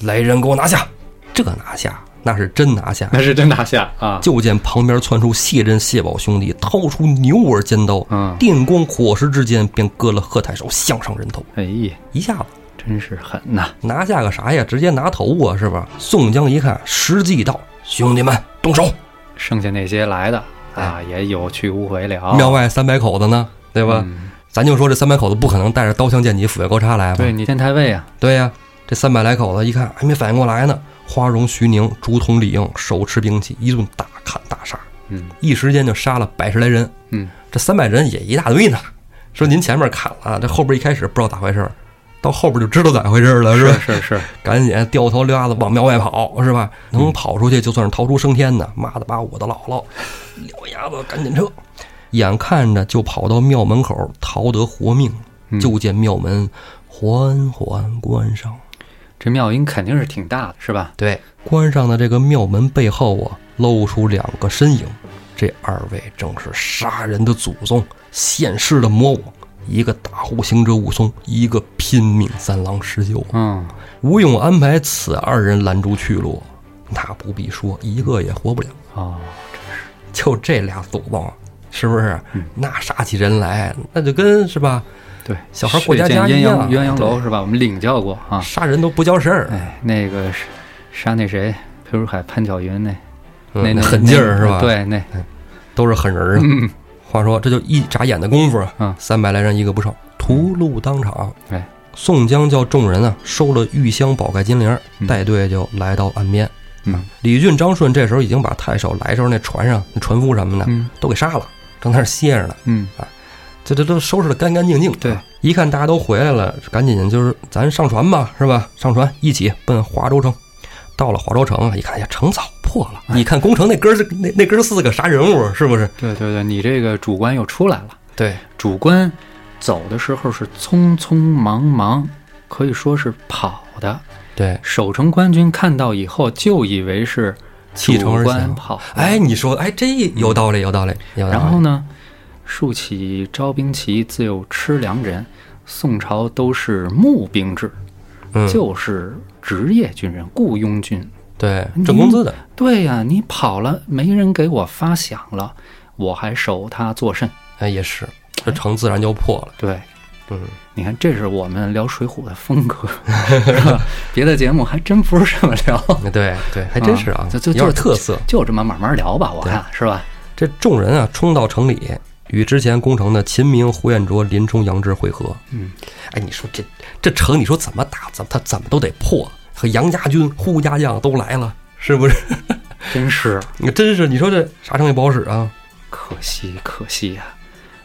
来人，给我拿下！”这拿下那是真拿下。那是真拿下啊，就见旁边窜出谢珍、谢宝兄弟，掏出牛耳尖刀，嗯，电光火石之间便割了贺太守项上人头，哎呀，一下子真是狠呐，拿下个啥呀？直接拿头啊，是吧？宋江一看时机到，兄弟们动手！剩下那些来的啊，也有去无回了，庙外三百口子呢，对吧？嗯。咱就说这三百口子不可能带着刀枪剑戟斧钺钩叉来吧？对你天太尉啊，对呀、这三百来口子一看还没反应过来呢，花荣、徐宁、竹筒、李应手持兵器，一顿大砍大杀，嗯。一时间就杀了百十来人。嗯，这三百人也一大堆呢。说您前面砍了，这后边一开始不知道咋回事儿，到后边就知道咋回事儿了，是吧？是是是，赶紧掉头溜子往庙外跑，是吧？能跑出去就算是逃出升天呢。妈的，把我的姥姥撂牙子赶紧撤！眼看着就跑到庙门口，逃得活命，嗯就见庙门缓缓关上。这庙音肯定是挺大的，是吧？对，关上的这个庙门背后啊，露出两个身影。这二位正是杀人的祖宗，现世的魔王，一个大户行者武松，一个拼命三郎施救。嗯，吴用安排此二人拦住去路，那不必说，一个也活不了。哦，就这俩祖宗，是不是？嗯那杀起人来，那就跟是吧？对，小孩过家家一样鸳鸯鸳鸯楼是吧？我们领教过啊。杀人都不叫事儿，哎，那个是杀那谁，裴如海、潘巧云那嗯那那狠劲儿是吧？，对，那都是狠人儿啊。嗯，话说这就一眨眼的功夫啊，嗯三百来人一个不剩，屠戮当场。哎，宋江叫众人啊收了玉香宝盖金铃，嗯带队就来到岸边。嗯李俊、张顺这时候已经把太守来时候那船上那船夫什么的嗯都给杀了，正在那儿歇着呢。嗯啊，这这都收拾的干干净净。对，一看大家都回来了，赶紧就是咱上船吧，是吧？上船一起奔华州城。到了华州城啊，一看，哎呀，城早破了。你看攻城那哥儿那那哥儿四个啥人物？是不是？对对对，你这个主官又出来了。对，主官走的时候是匆匆忙忙，可以说是跑的。对，守城官军看到以后，就以为是弃城而跑。哎，你说，哎，这有道理，有道理，有道理。然后呢，竖起招兵旗，自有吃粮人。宋朝都是募兵制，嗯，就是职业军人、雇佣军。对，挣工资的。对呀、你跑了，没人给我发饷了，我还守他作甚？哎，也是，这城自然就破了。对，嗯，你看，这是我们聊《水浒》的风格，是吧？别的节目还真不是这么聊，对对，还真是啊，就就就是特色。就这么慢慢聊吧，我看是吧？这众人啊，冲到城里，与之前攻城的秦明、胡彦卓、林冲、杨志会合。嗯，哎，你说这这城，你说怎么打？怎么他怎么都得破？和杨家军、呼家将都来了，是不是？真是你真是，你说这啥城也不好使啊。可惜可惜呀、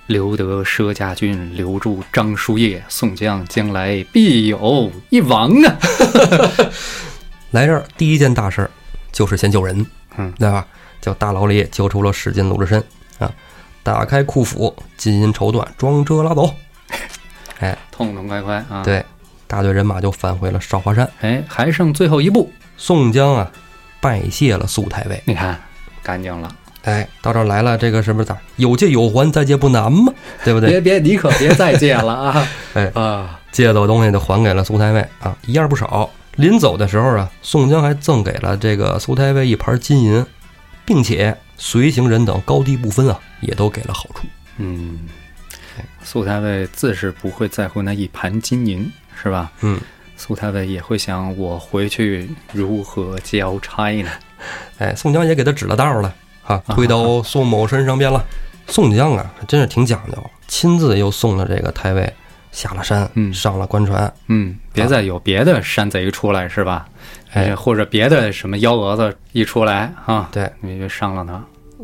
留得佘家军，留住张叔夜，宋江将来必有一亡啊！来这儿第一件大事儿就是先救人，嗯，对吧？叫大牢里救出了史进、鲁智深啊，打开库府，金银绸缎装车拉走。哎，痛痛快快啊！，对，大队人马就返回了少华山。哎，还剩最后一步，宋江啊，拜谢了苏太尉。你看，干净了。哎，到这儿来了，这个是不是咋？有借有还，再借不难嘛，对不对？别别，你可别再借了啊！哎啊，借走东西就还给了苏太尉啊，一样不少。临走的时候啊，宋江还赠给了这个苏太尉一盘金银，并且随行人等高低不分啊，也都给了好处。嗯，苏太尉自是不会在乎那一盘金银，是吧？嗯，苏太尉也会想，我回去如何交差呢？哎，宋江也给他指了道了啊，推到宋某身上边了。宋江啊，还真是挺讲究，亲自又送了这个太尉下了山，嗯上了官船，嗯，别再有别的山贼出来，是吧？哎。或者别的什么幺蛾子一出来啊，对，你就上了他。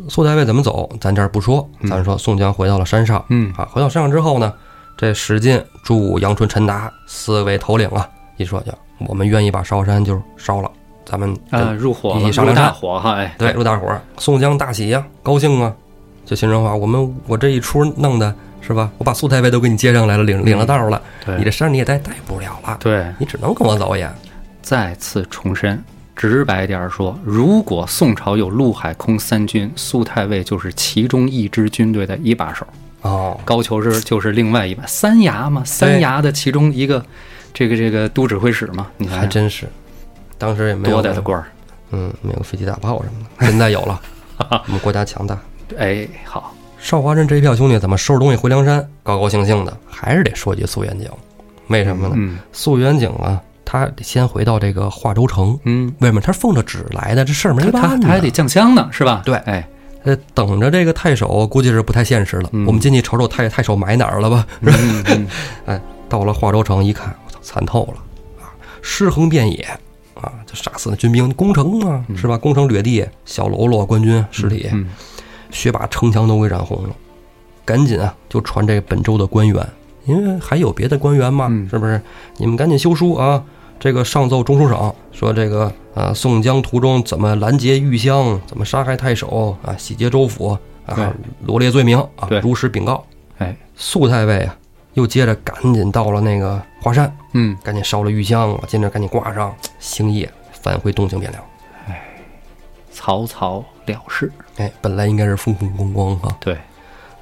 苏太尉怎么走，咱这儿不说，咱说宋江回到了山上，嗯。啊，回到山上之后呢，这史进、朱武、杨春、陈达四位头领啊，一说就我们愿意把烧山就烧了，咱们啊，入伙了，起大火哈，哎，对入大伙儿，宋江大喜呀、高兴啊，就心中话，我们我这一出弄的是吧？我把苏太尉都给你接上来了，领领了道了，对。你这山你也待待不了了，对，你只能跟我走也。再次重申，直白点儿说，如果宋朝有陆海空三军，苏太尉就是其中一支军队的一把手，哦，高俅是就是另外一把三衙嘛，三衙的其中一个，这个这个都指挥使嘛，你看还真是，当时也没有多大的官儿？嗯，没有飞机大炮什么的，现在有了，我们国家强大。哎，好，少华镇这一票兄弟怎么收拾东西回梁山，高高兴兴的，还是得说句素元景。为什么呢？嗯苏元景啊，他得先回到这个化州城，嗯，为什么？他是奉着旨来的，这事儿没办呢。他还得降香呢，是吧？对哎，呃，等着这个太守，估计是不太现实了。嗯我们进去瞅瞅太太守埋哪儿了吧？嗯嗯 哎，到了化州城一看，我操，惨透了啊！尸横遍野啊，就杀死的军兵，攻城啊，是吧？攻城掠地，小喽啰官军尸体，嗯血把城墙都给染红了。赶紧啊，就传这个本州的官员，因为还有别的官员嘛，嗯是不是？你们赶紧修书啊！这个上奏中书省说这个啊，宋江途中怎么拦截玉香，怎么杀害太守啊，洗劫州府啊，罗列罪名啊，如实禀告。哎，苏太尉啊，又接着赶紧到了那个华山，嗯，赶紧烧了玉香，我进这赶紧挂上，星夜返回东京汴梁。哎。草草了事。哎，本来应该是风风光光哈，对，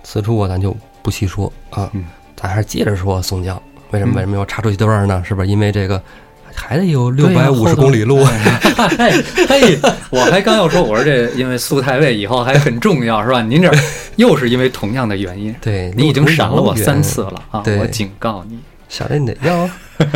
此处啊咱就不细说啊，嗯。咱还是接着说宋江，为什么嗯。为什么要插出一段呢？是不是因为这个还得有六百五十公里路？嘿嘿，我还刚要说，我说这因为苏太尉以后还很重要，是吧？您这 又是因为同样的原因，对你已经闪了我三次了啊！我警告你，闪的你得要。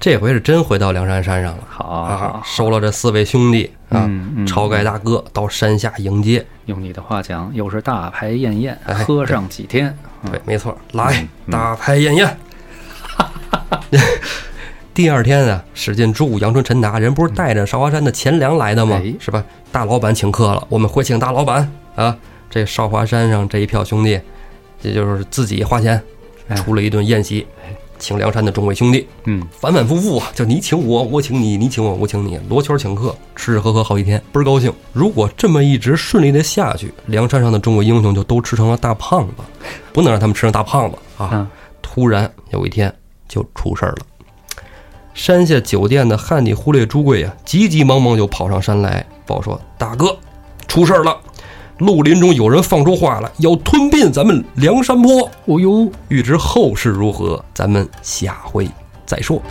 这回是真回到梁山山上了好收了这四位兄弟啊嗯嗯，晁盖大哥到山下迎接。用你的话讲，又是大排宴宴，哎喝上几天。对，没错，来嗯大排宴宴。第二天啊，史进、朱武、杨春、陈达，人不是带着少华山的钱粮来的吗哎？是吧？大老板请客了，我们回请大老板啊！这少华山上这一票兄弟，也就是自己花钱哎出了一顿宴席。请梁山的众位兄弟，嗯，反反复复啊，就你请我，我请你，你请我，我请你，罗圈请客，吃吃喝喝好几天，倍儿高兴。如果这么一直顺利的下去，梁山上的众位英雄就都吃成了大胖子，不能让他们吃成大胖子啊！嗯突然有一天就出事儿了。山下酒店的汉地忽略朱贵啊，急急忙忙就跑上山来报说：“大哥，出事儿了！绿林中有人放出话来，要吞并咱们梁山泊。哦呦，欲知后事如何，咱们下回再说。